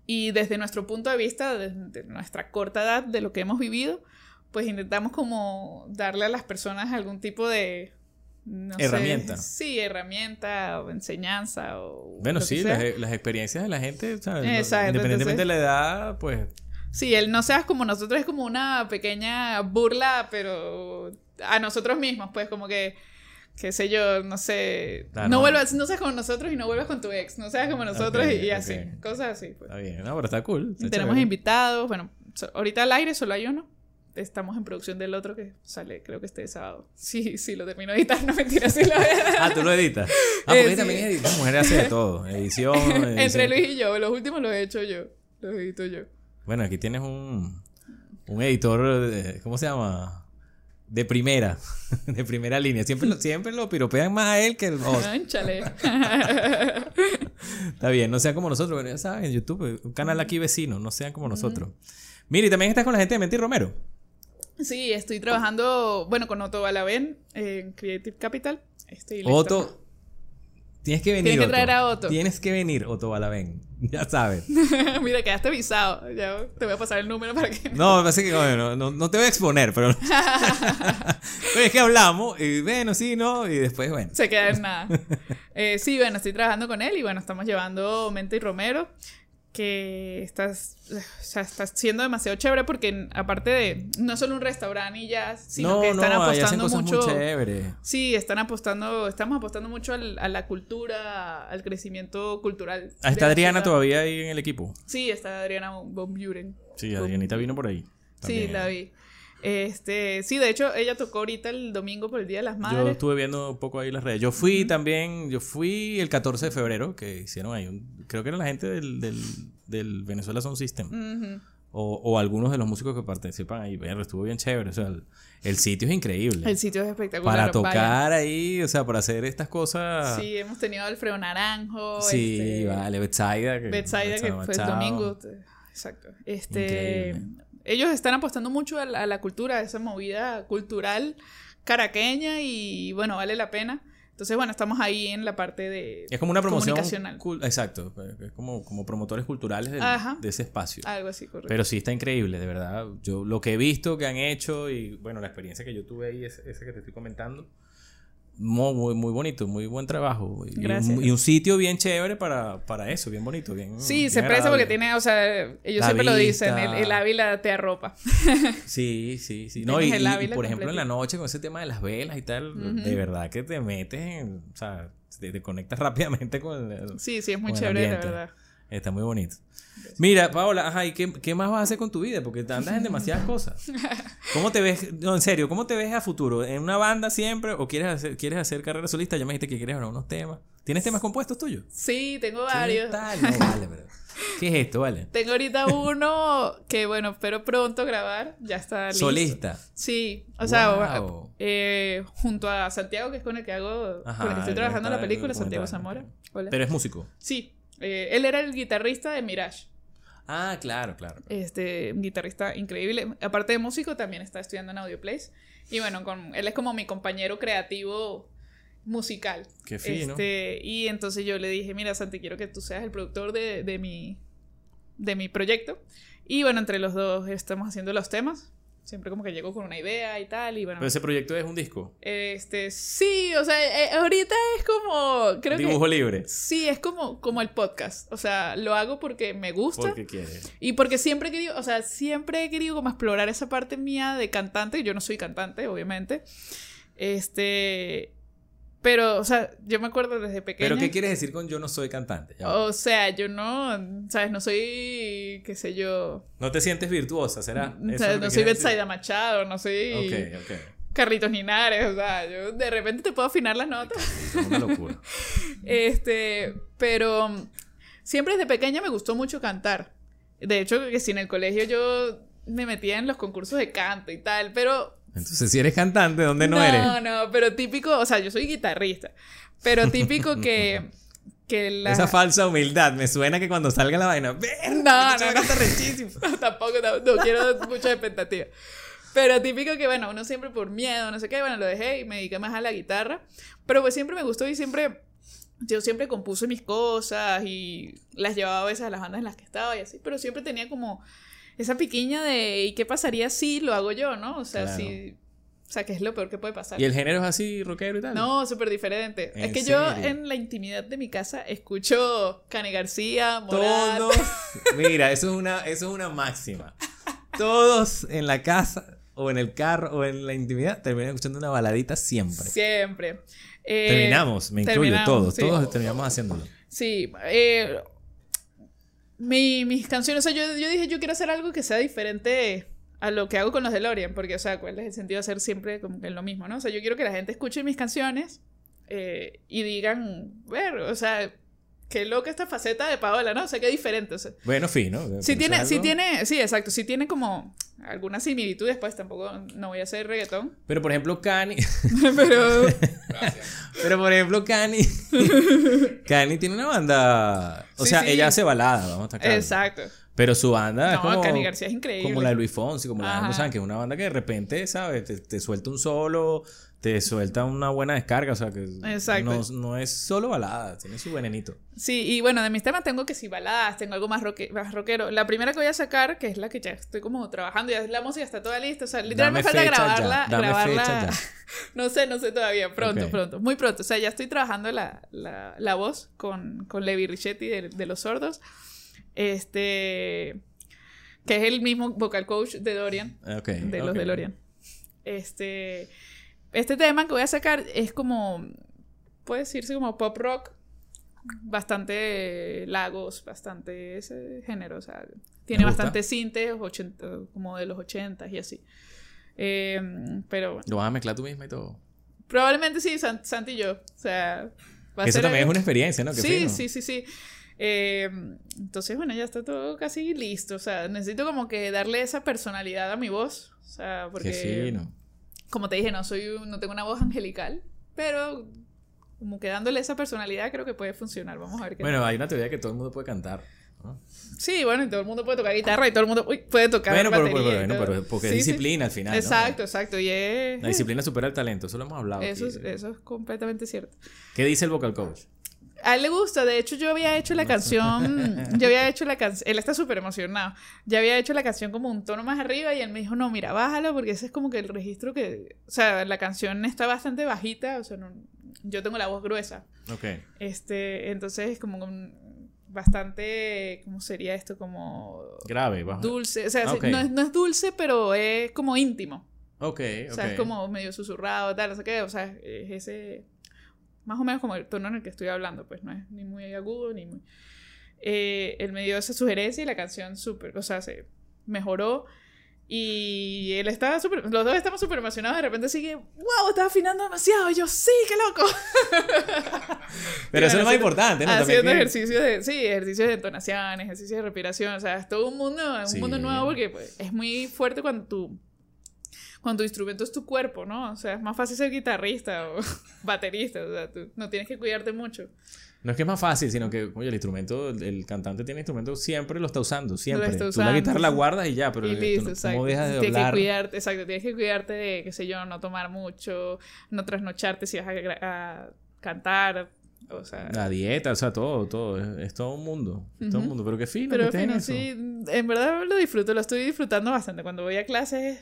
Y desde nuestro punto de vista, desde nuestra corta edad, de lo que hemos vivido, pues intentamos como darle a las personas algún tipo de herramienta. sí, herramienta o enseñanza o Bueno, sí, las, las, experiencias de la gente, independientemente de la edad, pues Sí, el no seas como nosotros es como una pequeña burla, pero a nosotros mismos, pues como que qué sé yo, no sé, no, vuelvas, no seas como nosotros y no vuelvas con tu ex, no seas como nosotros y, así, cosas así. Pues. Está bien, no, pero está cool. Tenemos invitados, bueno, ahorita al aire solo hay uno, estamos en producción del otro que sale, creo que este sábado. Sí, sí, lo termino de editar, no mentira, sí lo Ah, tú lo editas. Ah, porque eh, también editas, mujer hace de todo. Edición, Entre Luis y yo, los últimos los he hecho yo, los edito yo. Bueno, aquí tienes un, un editor, ¿cómo se llama? De primera, de primera línea. Siempre lo, siempre lo piropean más a él que el host. Está bien, no sean como nosotros, pero ya saben, en YouTube, un canal aquí vecino, no sean como nosotros. Mira, y también estás con la gente de Menti Romero. Sí, estoy trabajando, bueno, con Otto Balavén en Creative Capital. Estoy Otto, tienes que venir. Tienes que traer a Otto. Tienes que venir, Otto Balavén. Ya sabes. Mira, quedaste avisado. Ya te voy a pasar el número para que. No, me parece que no, no, te voy a exponer, pero. pero es que hablamos y bueno, sí, no, y después, bueno. Se queda en nada. Eh, sí, bueno, estoy trabajando con él y bueno, estamos llevando Mente y Romero que estás, o sea, estás siendo demasiado chévere porque aparte de no solo un restaurante y ya, sino que están apostando mucho. Sí, están apostando, estamos apostando mucho a la cultura, al crecimiento cultural. Ah, ¿Está Adriana todavía ahí en el equipo? Sí, está Adriana Von Buren. Sí, Adrianita vino por ahí. Sí, la vi. Este, sí, de hecho, ella tocó ahorita el domingo por el Día de las Madres. Yo estuve viendo un poco ahí las redes. Yo fui también, yo fui el 14 de febrero, que hicieron ahí, un, creo que era la gente del, del, del Venezuela Sound System. o, o, algunos de los músicos que participan ahí. Pero estuvo bien chévere. O sea, el, sitio es increíble. El sitio es espectacular. Para tocar ahí, o sea, para hacer estas cosas. Sí, hemos tenido Alfredo Naranjo. Sí, este... vale, Betsaida. Que, Betsaida, que fue el domingo. Exacto. Este. Increíble ellos están apostando mucho a la, cultura, a esa movida cultural caraqueña y bueno, vale la pena. Entonces, bueno, estamos ahí en la parte de Es como una promoción exacto, es como, como promotores culturales de ese espacio. Algo así, correcto. Pero sí está increíble, de verdad. Yo lo que he visto que han hecho y bueno, la experiencia que yo tuve ahí es esa que te estoy comentando muy, muy, bonito, muy buen trabajo. Y, un, y un, sitio bien chévere para, para eso, bien bonito. Bien, sí, se presta porque tiene, o sea, ellos siempre lo dicen, el, Ávila te arropa. sí, sí, sí. No, y, por ejemplo en la noche con ese tema de las velas y tal, de verdad que te metes en, o sea, te, conectas rápidamente con el, Sí, sí, es muy chévere, de verdad. Está muy bonito. Mira, Paola, ajá, ¿y qué, qué, más vas a hacer con tu vida? Porque te andas en demasiadas cosas. ¿Cómo te ves, no, en serio, cómo te ves a futuro? ¿En una banda siempre o quieres hacer, quieres hacer carrera solista? Ya me dijiste que quieres hablar unos temas. ¿Tienes temas compuestos tuyos? Sí, tengo ¿Qué varios. tal? No, vale, pero- ¿Qué es esto, vale? Tengo ahorita uno que, bueno, espero pronto grabar. Ya está listo. Solista. Sí, o sea, Wow. eh, junto a Santiago, que es con el que hago, Ajá, con el que estoy trabajando en la película, el Santiago Zamora. Hola. Pero es músico. Sí, eh, él era el guitarrista de Mirage. Ah, claro, claro. Este, guitarrista increíble. Aparte de músico, también está estudiando en Audio Plays. Y bueno, con, él es como mi compañero creativo musical. Qué fino. Este, y entonces yo le dije, mira, Santi, quiero que tú seas el productor de, de mi, de mi proyecto. Y bueno, entre los dos estamos haciendo los temas. Siempre como que llego con una idea y tal. Y bueno, Pero ese proyecto es un disco. este, sí, o sea, eh, ahorita es como, creo Dibujo que... libre. Sí, es como, como el podcast. O sea, lo hago porque me gusta. Porque quieres. Y porque siempre he querido, o sea, siempre he querido como explorar esa parte mía de cantante. Yo no soy cantante, obviamente. Este. Pero, o sea, yo me acuerdo desde pequeña. ¿Pero qué quieres decir con yo no soy cantante? Ya. O sea, yo no, ¿sabes? No soy, qué sé yo. No te sientes virtuosa, ¿será? O Eso sea, no soy. Betsaida Machado, no soy Ok, ok. Carlitos Linares, o sea, yo de repente te puedo afinar las notas. Es una locura. Este, pero mm, siempre desde pequeña me gustó mucho cantar. De hecho, que si en el colegio yo me metía en los concursos de canto y tal, pero Entonces, si eres cantante, ¿dónde no, eres? No, no, pero típico, o sea, yo soy guitarrista, pero típico que que la Esa falsa humildad. Me suena que cuando salga la vaina. No, no, no. rechísimo. No, tampoco, no, no quiero mucha expectativa. Pero típico que, bueno, uno siempre por miedo, no sé qué, bueno, lo dejé y me dediqué más a la guitarra. Pero pues siempre me gustó y siempre, yo siempre compuse mis cosas y las llevaba a veces a las bandas en las que estaba y así, pero siempre tenía como esa piquiña de, ¿y qué pasaría si lo hago yo, no? O sea, Claro. si, o sea, que es lo peor que puede pasar. ¿Y el género es así, rockero y tal? No, súper diferente. ¿En Es que yo en la intimidad de mi casa escucho Cani García, Morat. Todos. Mira, eso es una, eso es una máxima. Todos en la casa, o en el carro, o en la intimidad, terminan escuchando una baladita siempre. Siempre. Eh, terminamos, me incluyo, terminamos, todos. sí. Todos terminamos haciéndolo. Sí, eh, mi- mis canciones, o sea, yo, yo dije, yo quiero hacer algo que sea diferente a lo que hago con los DeLorean, porque, o sea, ¿cuál es el sentido de hacer siempre como que lo mismo, no? O sea, yo quiero que la gente escuche mis canciones eh, y digan, ver, o sea, qué loca esta faceta de Paola, ¿no? O sea, qué diferente, o sea. Bueno, fino. Sí pero tiene, algo- tiene, sí, exacto, sí tiene como algunas similitudes, pues tampoco no voy a hacer reggaetón, Pero por ejemplo, Cani. pero Pero por ejemplo, Cani. Cani tiene una banda. O Sí, sea, sí. ella hace balada, vamos a estar claros. exacto. Pero su banda es como. Cani García es increíble. Como la de Luis Fonsi, como la de. Aldo Sánchez, que es una banda que de repente, ¿sabes? Te, te suelta un solo, te suelta una buena descarga, o sea, que Exacto. No, no es solo balada, tiene su venenito. Sí, y bueno, de mis temas tengo que si baladas, tengo algo más, roque- más rockero. La primera que voy a sacar, que es la que ya estoy como trabajando, ya la música está toda lista. O sea, literal Dame me falta fecha ya, grabarla. dame grabarla. fecha ya. no sé, no sé todavía. Pronto, pronto. Muy pronto. O sea, ya estoy trabajando la, la, la voz con, con Levi Richetti de, de Los Sordos. Este. Que es el mismo vocal coach de Dorian de los ok. DeLorean. Este, este tema que voy a sacar es como, puede decirse como pop rock, bastante lagos, bastante ese género, o sea, tiene bastante sintes, 80, como de los 80 y así. Eh, pero Lo vas a mezclar tú misma y todo. probablemente sí, San- Santi y yo, o sea, va a Eso ser también es algo- una experiencia, ¿no? Qué Sí, fino. sí, sí, sí. Eh, entonces, bueno, ya está todo casi listo. O sea, necesito como que darle esa personalidad a mi voz. O sea, porque, Qué fino. Como te dije, no soy un- no tengo una voz angelical, pero como que dándole esa personalidad creo que puede funcionar. Vamos a ver qué Bueno, hay una teoría que todo el mundo puede cantar. ¿no? Sí, bueno, y todo el mundo puede tocar guitarra y todo el mundo uy, puede tocar Bueno, pero, batería pero, y bueno, pero porque Sí, es sí. disciplina al final. ¿no? Exacto, exacto. Y es... La disciplina supera el talento, eso lo hemos hablado. Eso aquí. es, eso es completamente cierto. ¿Qué dice el vocal coach? A él le gusta, de hecho yo había hecho la canción, yo había hecho la canción, él está súper emocionado, ya había hecho la canción como un tono más arriba y él me dijo, no, mira, bájalo porque ese es como que el registro que, o sea, la canción está bastante bajita, o sea, no- yo tengo la voz gruesa, Ok. este, entonces es como un- bastante, ¿cómo sería esto? Como Grave, bajo. dulce, o sea, Ah, ok. no, es, no es dulce, pero es como íntimo, Ok, o sea, ok. es como medio susurrado, tal, no sé qué, o sea, es ese. Más o menos como el tono en el que estoy hablando, pues no es ni muy agudo ni muy. Eh, él me dio esa sugerencia y la canción súper, o sea, se mejoró. Y él estaba súper, los dos estamos súper emocionados, de repente sigue, wow, estás afinando demasiado, y yo, sí, qué loco. Pero eso es lo más importante, ¿no? También Haciendo que- ejercicios de, sí, ejercicios de entonación, ejercicios de respiración, o sea, es todo un mundo, un Sí. mundo nuevo porque pues, es muy fuerte cuando tu, cuando tu instrumento es tu cuerpo, ¿no? O sea, es más fácil ser guitarrista o baterista, o sea, tú no tienes que cuidarte mucho. No es que es más fácil, sino que, oye, el instrumento, el, el cantante tiene instrumento, siempre lo está usando, siempre. está Tú la usando, guitarra la guardas y ya, pero y tú listo, no- exacto. ¿cómo dejas de tienes que cuidarte, exacto, tienes que cuidarte de, qué sé yo, no tomar mucho, no trasnocharte si vas a, a cantar, o sea... La dieta, o sea, todo, todo. Es, es todo un mundo. Es todo un mundo. Pero qué fino Pero que fino, eso. sí, en verdad lo disfruto, lo estoy disfrutando bastante. Cuando voy a clases,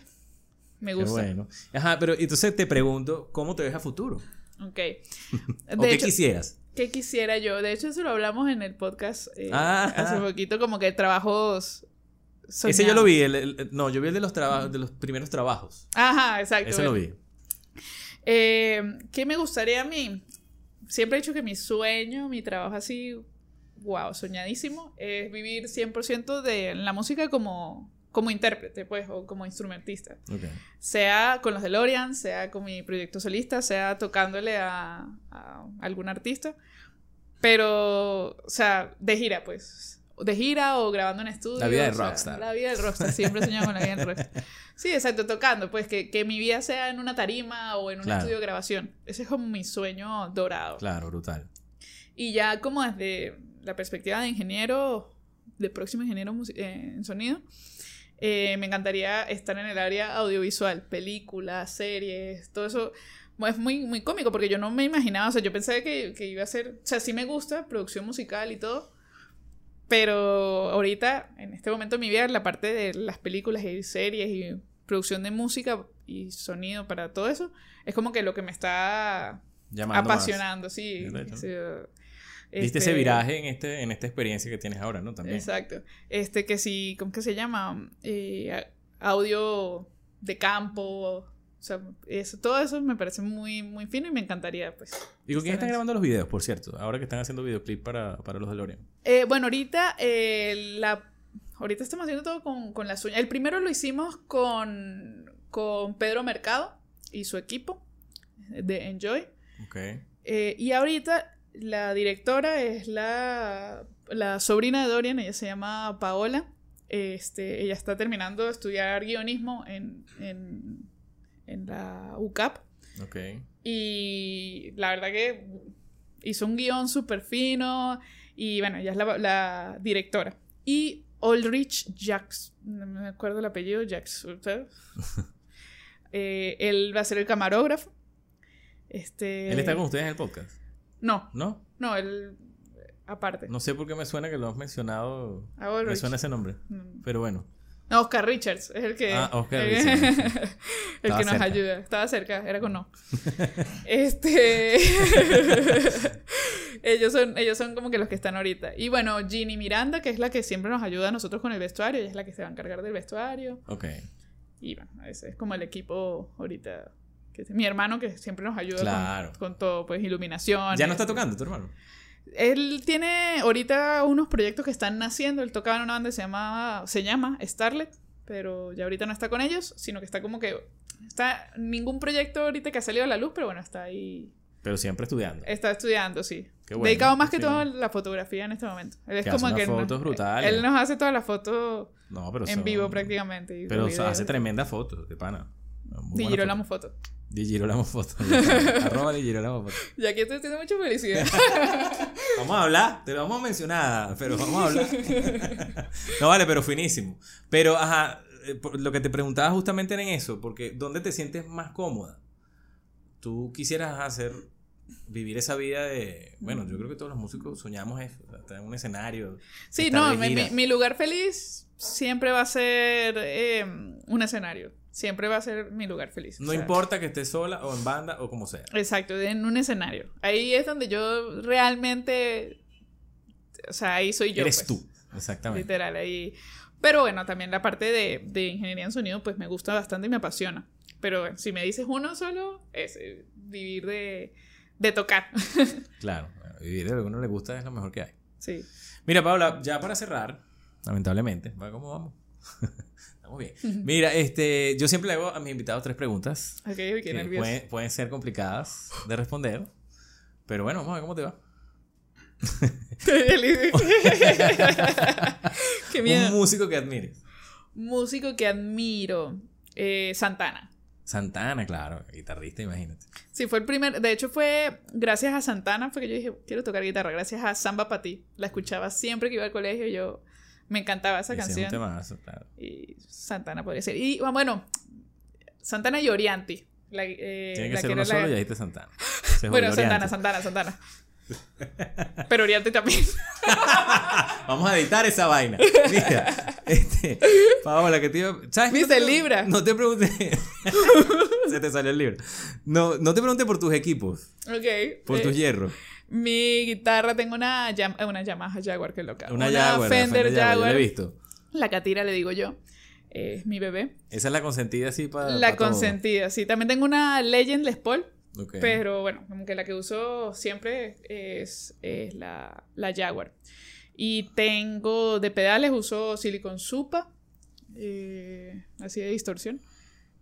me Qué gusta. bueno. Ajá, pero entonces te pregunto, ¿cómo te ves a futuro? Ok. ¿O qué quisieras? ¿qué quisiera yo? De hecho, eso lo hablamos en el podcast eh, Ah. hace poquito, como que trabajos. Ese yo lo vi. el- el- no, yo vi el de los, trabajos de los primeros trabajos. Ajá, exacto. Ese lo vi. Eh, ¿Qué me gustaría a mí? Siempre he dicho que mi sueño, mi trabajo así, wow, soñadísimo, es vivir 100% de la música como, como intérprete, pues, o como instrumentista. Ok. Sea con los DeLorean, sea con mi proyecto solista, sea tocándole a, a algún artista. Pero, o sea, de gira, pues. De gira o grabando en estudio. La vida de o sea, rockstar. la vida del rockstar. Siempre he soñado con la vida del rockstar. Sí, exacto, tocando. Pues que, que mi vida sea en una tarima o en un Claro. estudio de grabación. Ese es como mi sueño dorado. Claro, brutal. Y ya como desde la perspectiva de ingeniero, de próximo ingeniero eh, en sonido, eh, me encantaría estar en el área audiovisual, películas, series, todo eso. Es muy, muy cómico porque yo no me imaginaba, o sea, yo pensé que, que iba a ser, o sea, sí me gusta, producción musical y todo, pero ahorita, en este momento de mi vida, la parte de las películas y series y producción de música y sonido para todo eso, es como que lo que me está Llamando más. apasionando, sí, Viste este, ese viraje en, este, en esta experiencia que tienes ahora, ¿no? También. Exacto. Este que sí, ¿cómo que se llama? Eh, audio de campo. O sea, eso, todo eso me parece muy, muy fino y me encantaría, pues. ¿Y con quién están grabando los videos, por cierto? Ahora que están haciendo videoclip para, para los DeLorean. Eh, bueno, ahorita eh, la ahorita estamos haciendo todo con, con las uñas. El primero lo hicimos con, con Pedro Mercado y su equipo de Enjoy. Ok. Eh, y ahorita la directora es la, la sobrina de Dorian, ella se llama Paola. Este, ella está terminando de estudiar guionismo en, en, en la UCAP. Ok. Y la verdad que hizo un guion súper fino. Y bueno, ella es la, la directora. Y Ulrich Jax, no me acuerdo el apellido, Jax. Eh, él va a ser el camarógrafo. Este, ¿Él está con ustedes en el podcast? No, ¿No? no, él aparte. No sé por qué me suena que lo has mencionado. Me suena ese nombre. Mm. Pero bueno. No, Oscar Richards es el que. Ah, Oscar el, Richards. el que nos cerca. ayuda. Estaba cerca, era con no. este. ellos, son, ellos son como que los que están ahorita. Y bueno, Ginny Miranda, que es la que siempre nos ayuda a nosotros con el vestuario. Ella es la que se va a encargar del vestuario. Ok. Y bueno, ese es como el equipo ahorita. Que mi hermano que siempre nos ayuda Claro. con, con todo, pues iluminación. ¿Ya no está tocando tu hermano? Él tiene ahorita unos proyectos que están naciendo. Él tocaba en una banda que se llama, se llama Starlet, pero ya ahorita no está con ellos, sino que está como que. Está ningún proyecto ahorita que ha salido a la luz, pero bueno, está ahí. Pero siempre estudiando. Está estudiando, sí. Qué bueno, Dedicado más que sí. todo a la fotografía en este momento. Él es Que hace como unas que. fotos nos- brutales. Él nos hace todas las fotos No, en son- vivo prácticamente. y Pero los videos. hace tremendas fotos, de pana. Muy Di buenas Girolamo fotos. Foto. Di Girolamo fotos. Arroba Di Girolamo fotos. Y aquí estoy haciendo mucha publicidad. Vamos a hablar, te lo vamos a mencionar, pero vamos a hablar. no vale, pero finísimo. Pero, ajá, eh, lo que te preguntaba justamente era en eso, porque ¿dónde te sientes más cómoda? Tú quisieras hacer, vivir esa vida de, bueno, yo creo que todos los músicos soñamos eso, estar en un escenario. Sí, no, mi, lugar feliz siempre va a ser eh, un escenario. Siempre va a ser mi lugar feliz. o No sea, importa que estés sola o en banda o como sea. Exacto, en un escenario. Ahí es donde yo realmente. O sea, ahí soy yo. Eres pues, tú, exactamente. Literal, ahí. Pero bueno, también la parte de, de ingeniería en sonido, pues me gusta bastante y me apasiona. Pero bueno, si me dices uno solo, es eh, vivir de, de tocar. Claro, vivir de lo que uno le gusta es lo mejor que hay. sí. Mira, Paula, ya para cerrar, lamentablemente, ¿va? ¿cómo vamos? Estamos bien. Mira, este, yo siempre le hago a mis invitados tres preguntas. Ok, qué que nervioso. pueden, pueden ser complicadas de responder. Pero bueno, vamos a ver cómo te va. qué Un miedo. músico que admires. Músico que admiro. eh, Santana. Santana, claro, guitarrista, imagínate. Sí, fue el primer. De hecho, fue gracias a Santana, fue que yo dije, quiero tocar guitarra. Gracias a Samba Patí. La escuchaba siempre que iba al colegio. Yo me encantaba esa Ese es un canción. temazo, claro. Y Santana podría ser. Y bueno, Santana y Orianti. La, eh, Tiene que la ser que uno era la- solo y ahí dijiste Santana. Se Bueno, Santana. Santana, Santana. Pero Orianti también. Vamos a editar esa vaina. Mira, este, Paola, que te iba. ¿Sabes? ¿Viste No Libra? No te pregunté. Se te salió el libro. No, no te pregunté por tus equipos, ok. por eh, tus hierros. Mi guitarra tengo una, eh, una Yamaha Jaguar, que loca. Una, Jaguar, la Fender, Jaguar, Jaguar. yo la he visto. La catira le digo yo. Es mi bebé. Esa es la consentida así para. La consentida, sí. También tengo una Legend Les Paul. Ok. Pero bueno, como que la que uso siempre es, es la, la Jaguar. Y tengo de pedales, uso Silicon Supa, eh, así de distorsión.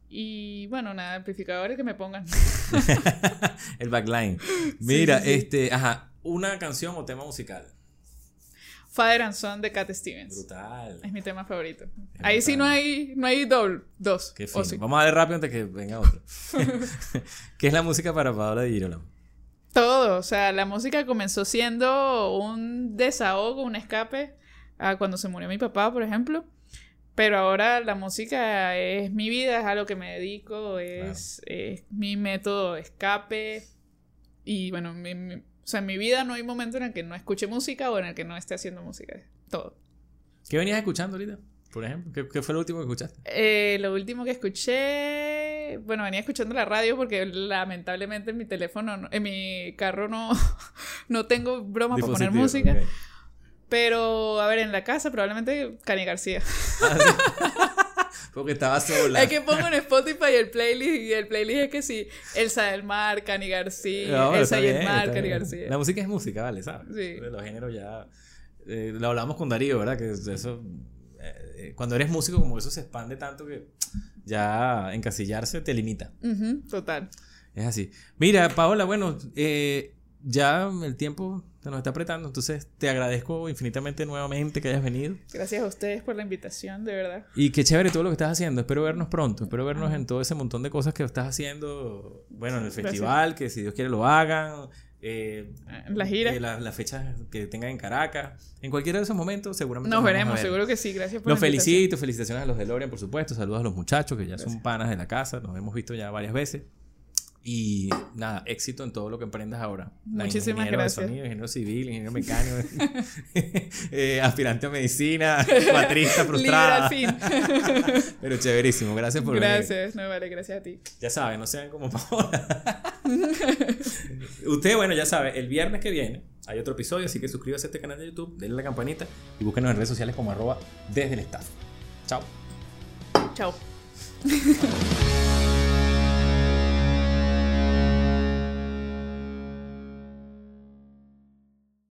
Y bueno, nada, amplificadores que me pongan. el backline. Mira, sí, sí. este, ajá, una canción o tema musical. Father and Son de Cat Stevens. Brutal. Es mi tema favorito. Es Ahí sí no hay, no hay doble, dos. Qué fino. Vamos a ver rápido antes que venga otro. ¿Qué es la música para Paola de Girolamo? Todo, o sea, la música comenzó siendo un desahogo, un escape a cuando se murió mi papá, por ejemplo. Pero ahora la música es mi vida, es a lo que me dedico, es, es mi método de escape. Y bueno, mi- mi- o sea, en mi vida no hay momento en el que no escuche música o en el que no esté haciendo música. Todo. ¿Qué venías escuchando ahorita? Por ejemplo, ¿qué, qué fue lo último que escuchaste? Eh, lo último que escuché, bueno, venía escuchando la radio porque lamentablemente en mi teléfono, no- en mi carro no, no tengo broma para poner música. Pero, a ver, en la casa probablemente Cani García. Porque estaba sola. Es que pongo en Spotify el playlist y el playlist es que sí, Elsa del Mar, Cani García, No, Elsa y el Mar, Cani. García. La música es música, vale, ¿sabes? Sí. Los géneros ya. eh, lo hablamos con Darío, ¿verdad? Que eso. Eh, cuando eres músico, como eso se expande tanto que ya encasillarse te limita. Ujú, total. Es así. Mira, Paola, bueno, eh, ya el tiempo se nos está apretando, entonces te agradezco infinitamente nuevamente que hayas venido. Gracias a ustedes por la invitación, de verdad. Y qué chévere todo lo que estás haciendo. Espero vernos pronto. Espero vernos en todo ese montón de cosas que estás haciendo. Bueno, en el festival, que si Dios quiere lo hagan. Eh, la gira. eh, la- las fechas que tengan en Caracas. En cualquiera de esos momentos, seguramente. Nos a veremos, ver. seguro que sí. Gracias por Los la felicito, felicitaciones a los de Lorian, por supuesto. Saludos a los muchachos que ya son panas de la casa. Nos hemos visto ya varias veces. Y nada, éxito en todo lo que emprendas ahora. La Muchísimas ingeniero de gracias. sonido, ingeniero civil, ingeniero mecánico, eh, aspirante a medicina, cuatrista frustrada. Pero chéverísimo, gracias por venir. Gracias, no vale, gracias a ti. Ya saben, no sean como Paola. Usted, bueno, ya sabe, el viernes que viene hay otro episodio, así que suscríbase a este canal de YouTube, denle la campanita y búsquenos en redes sociales como arroba desde el staff. Chao. Chao.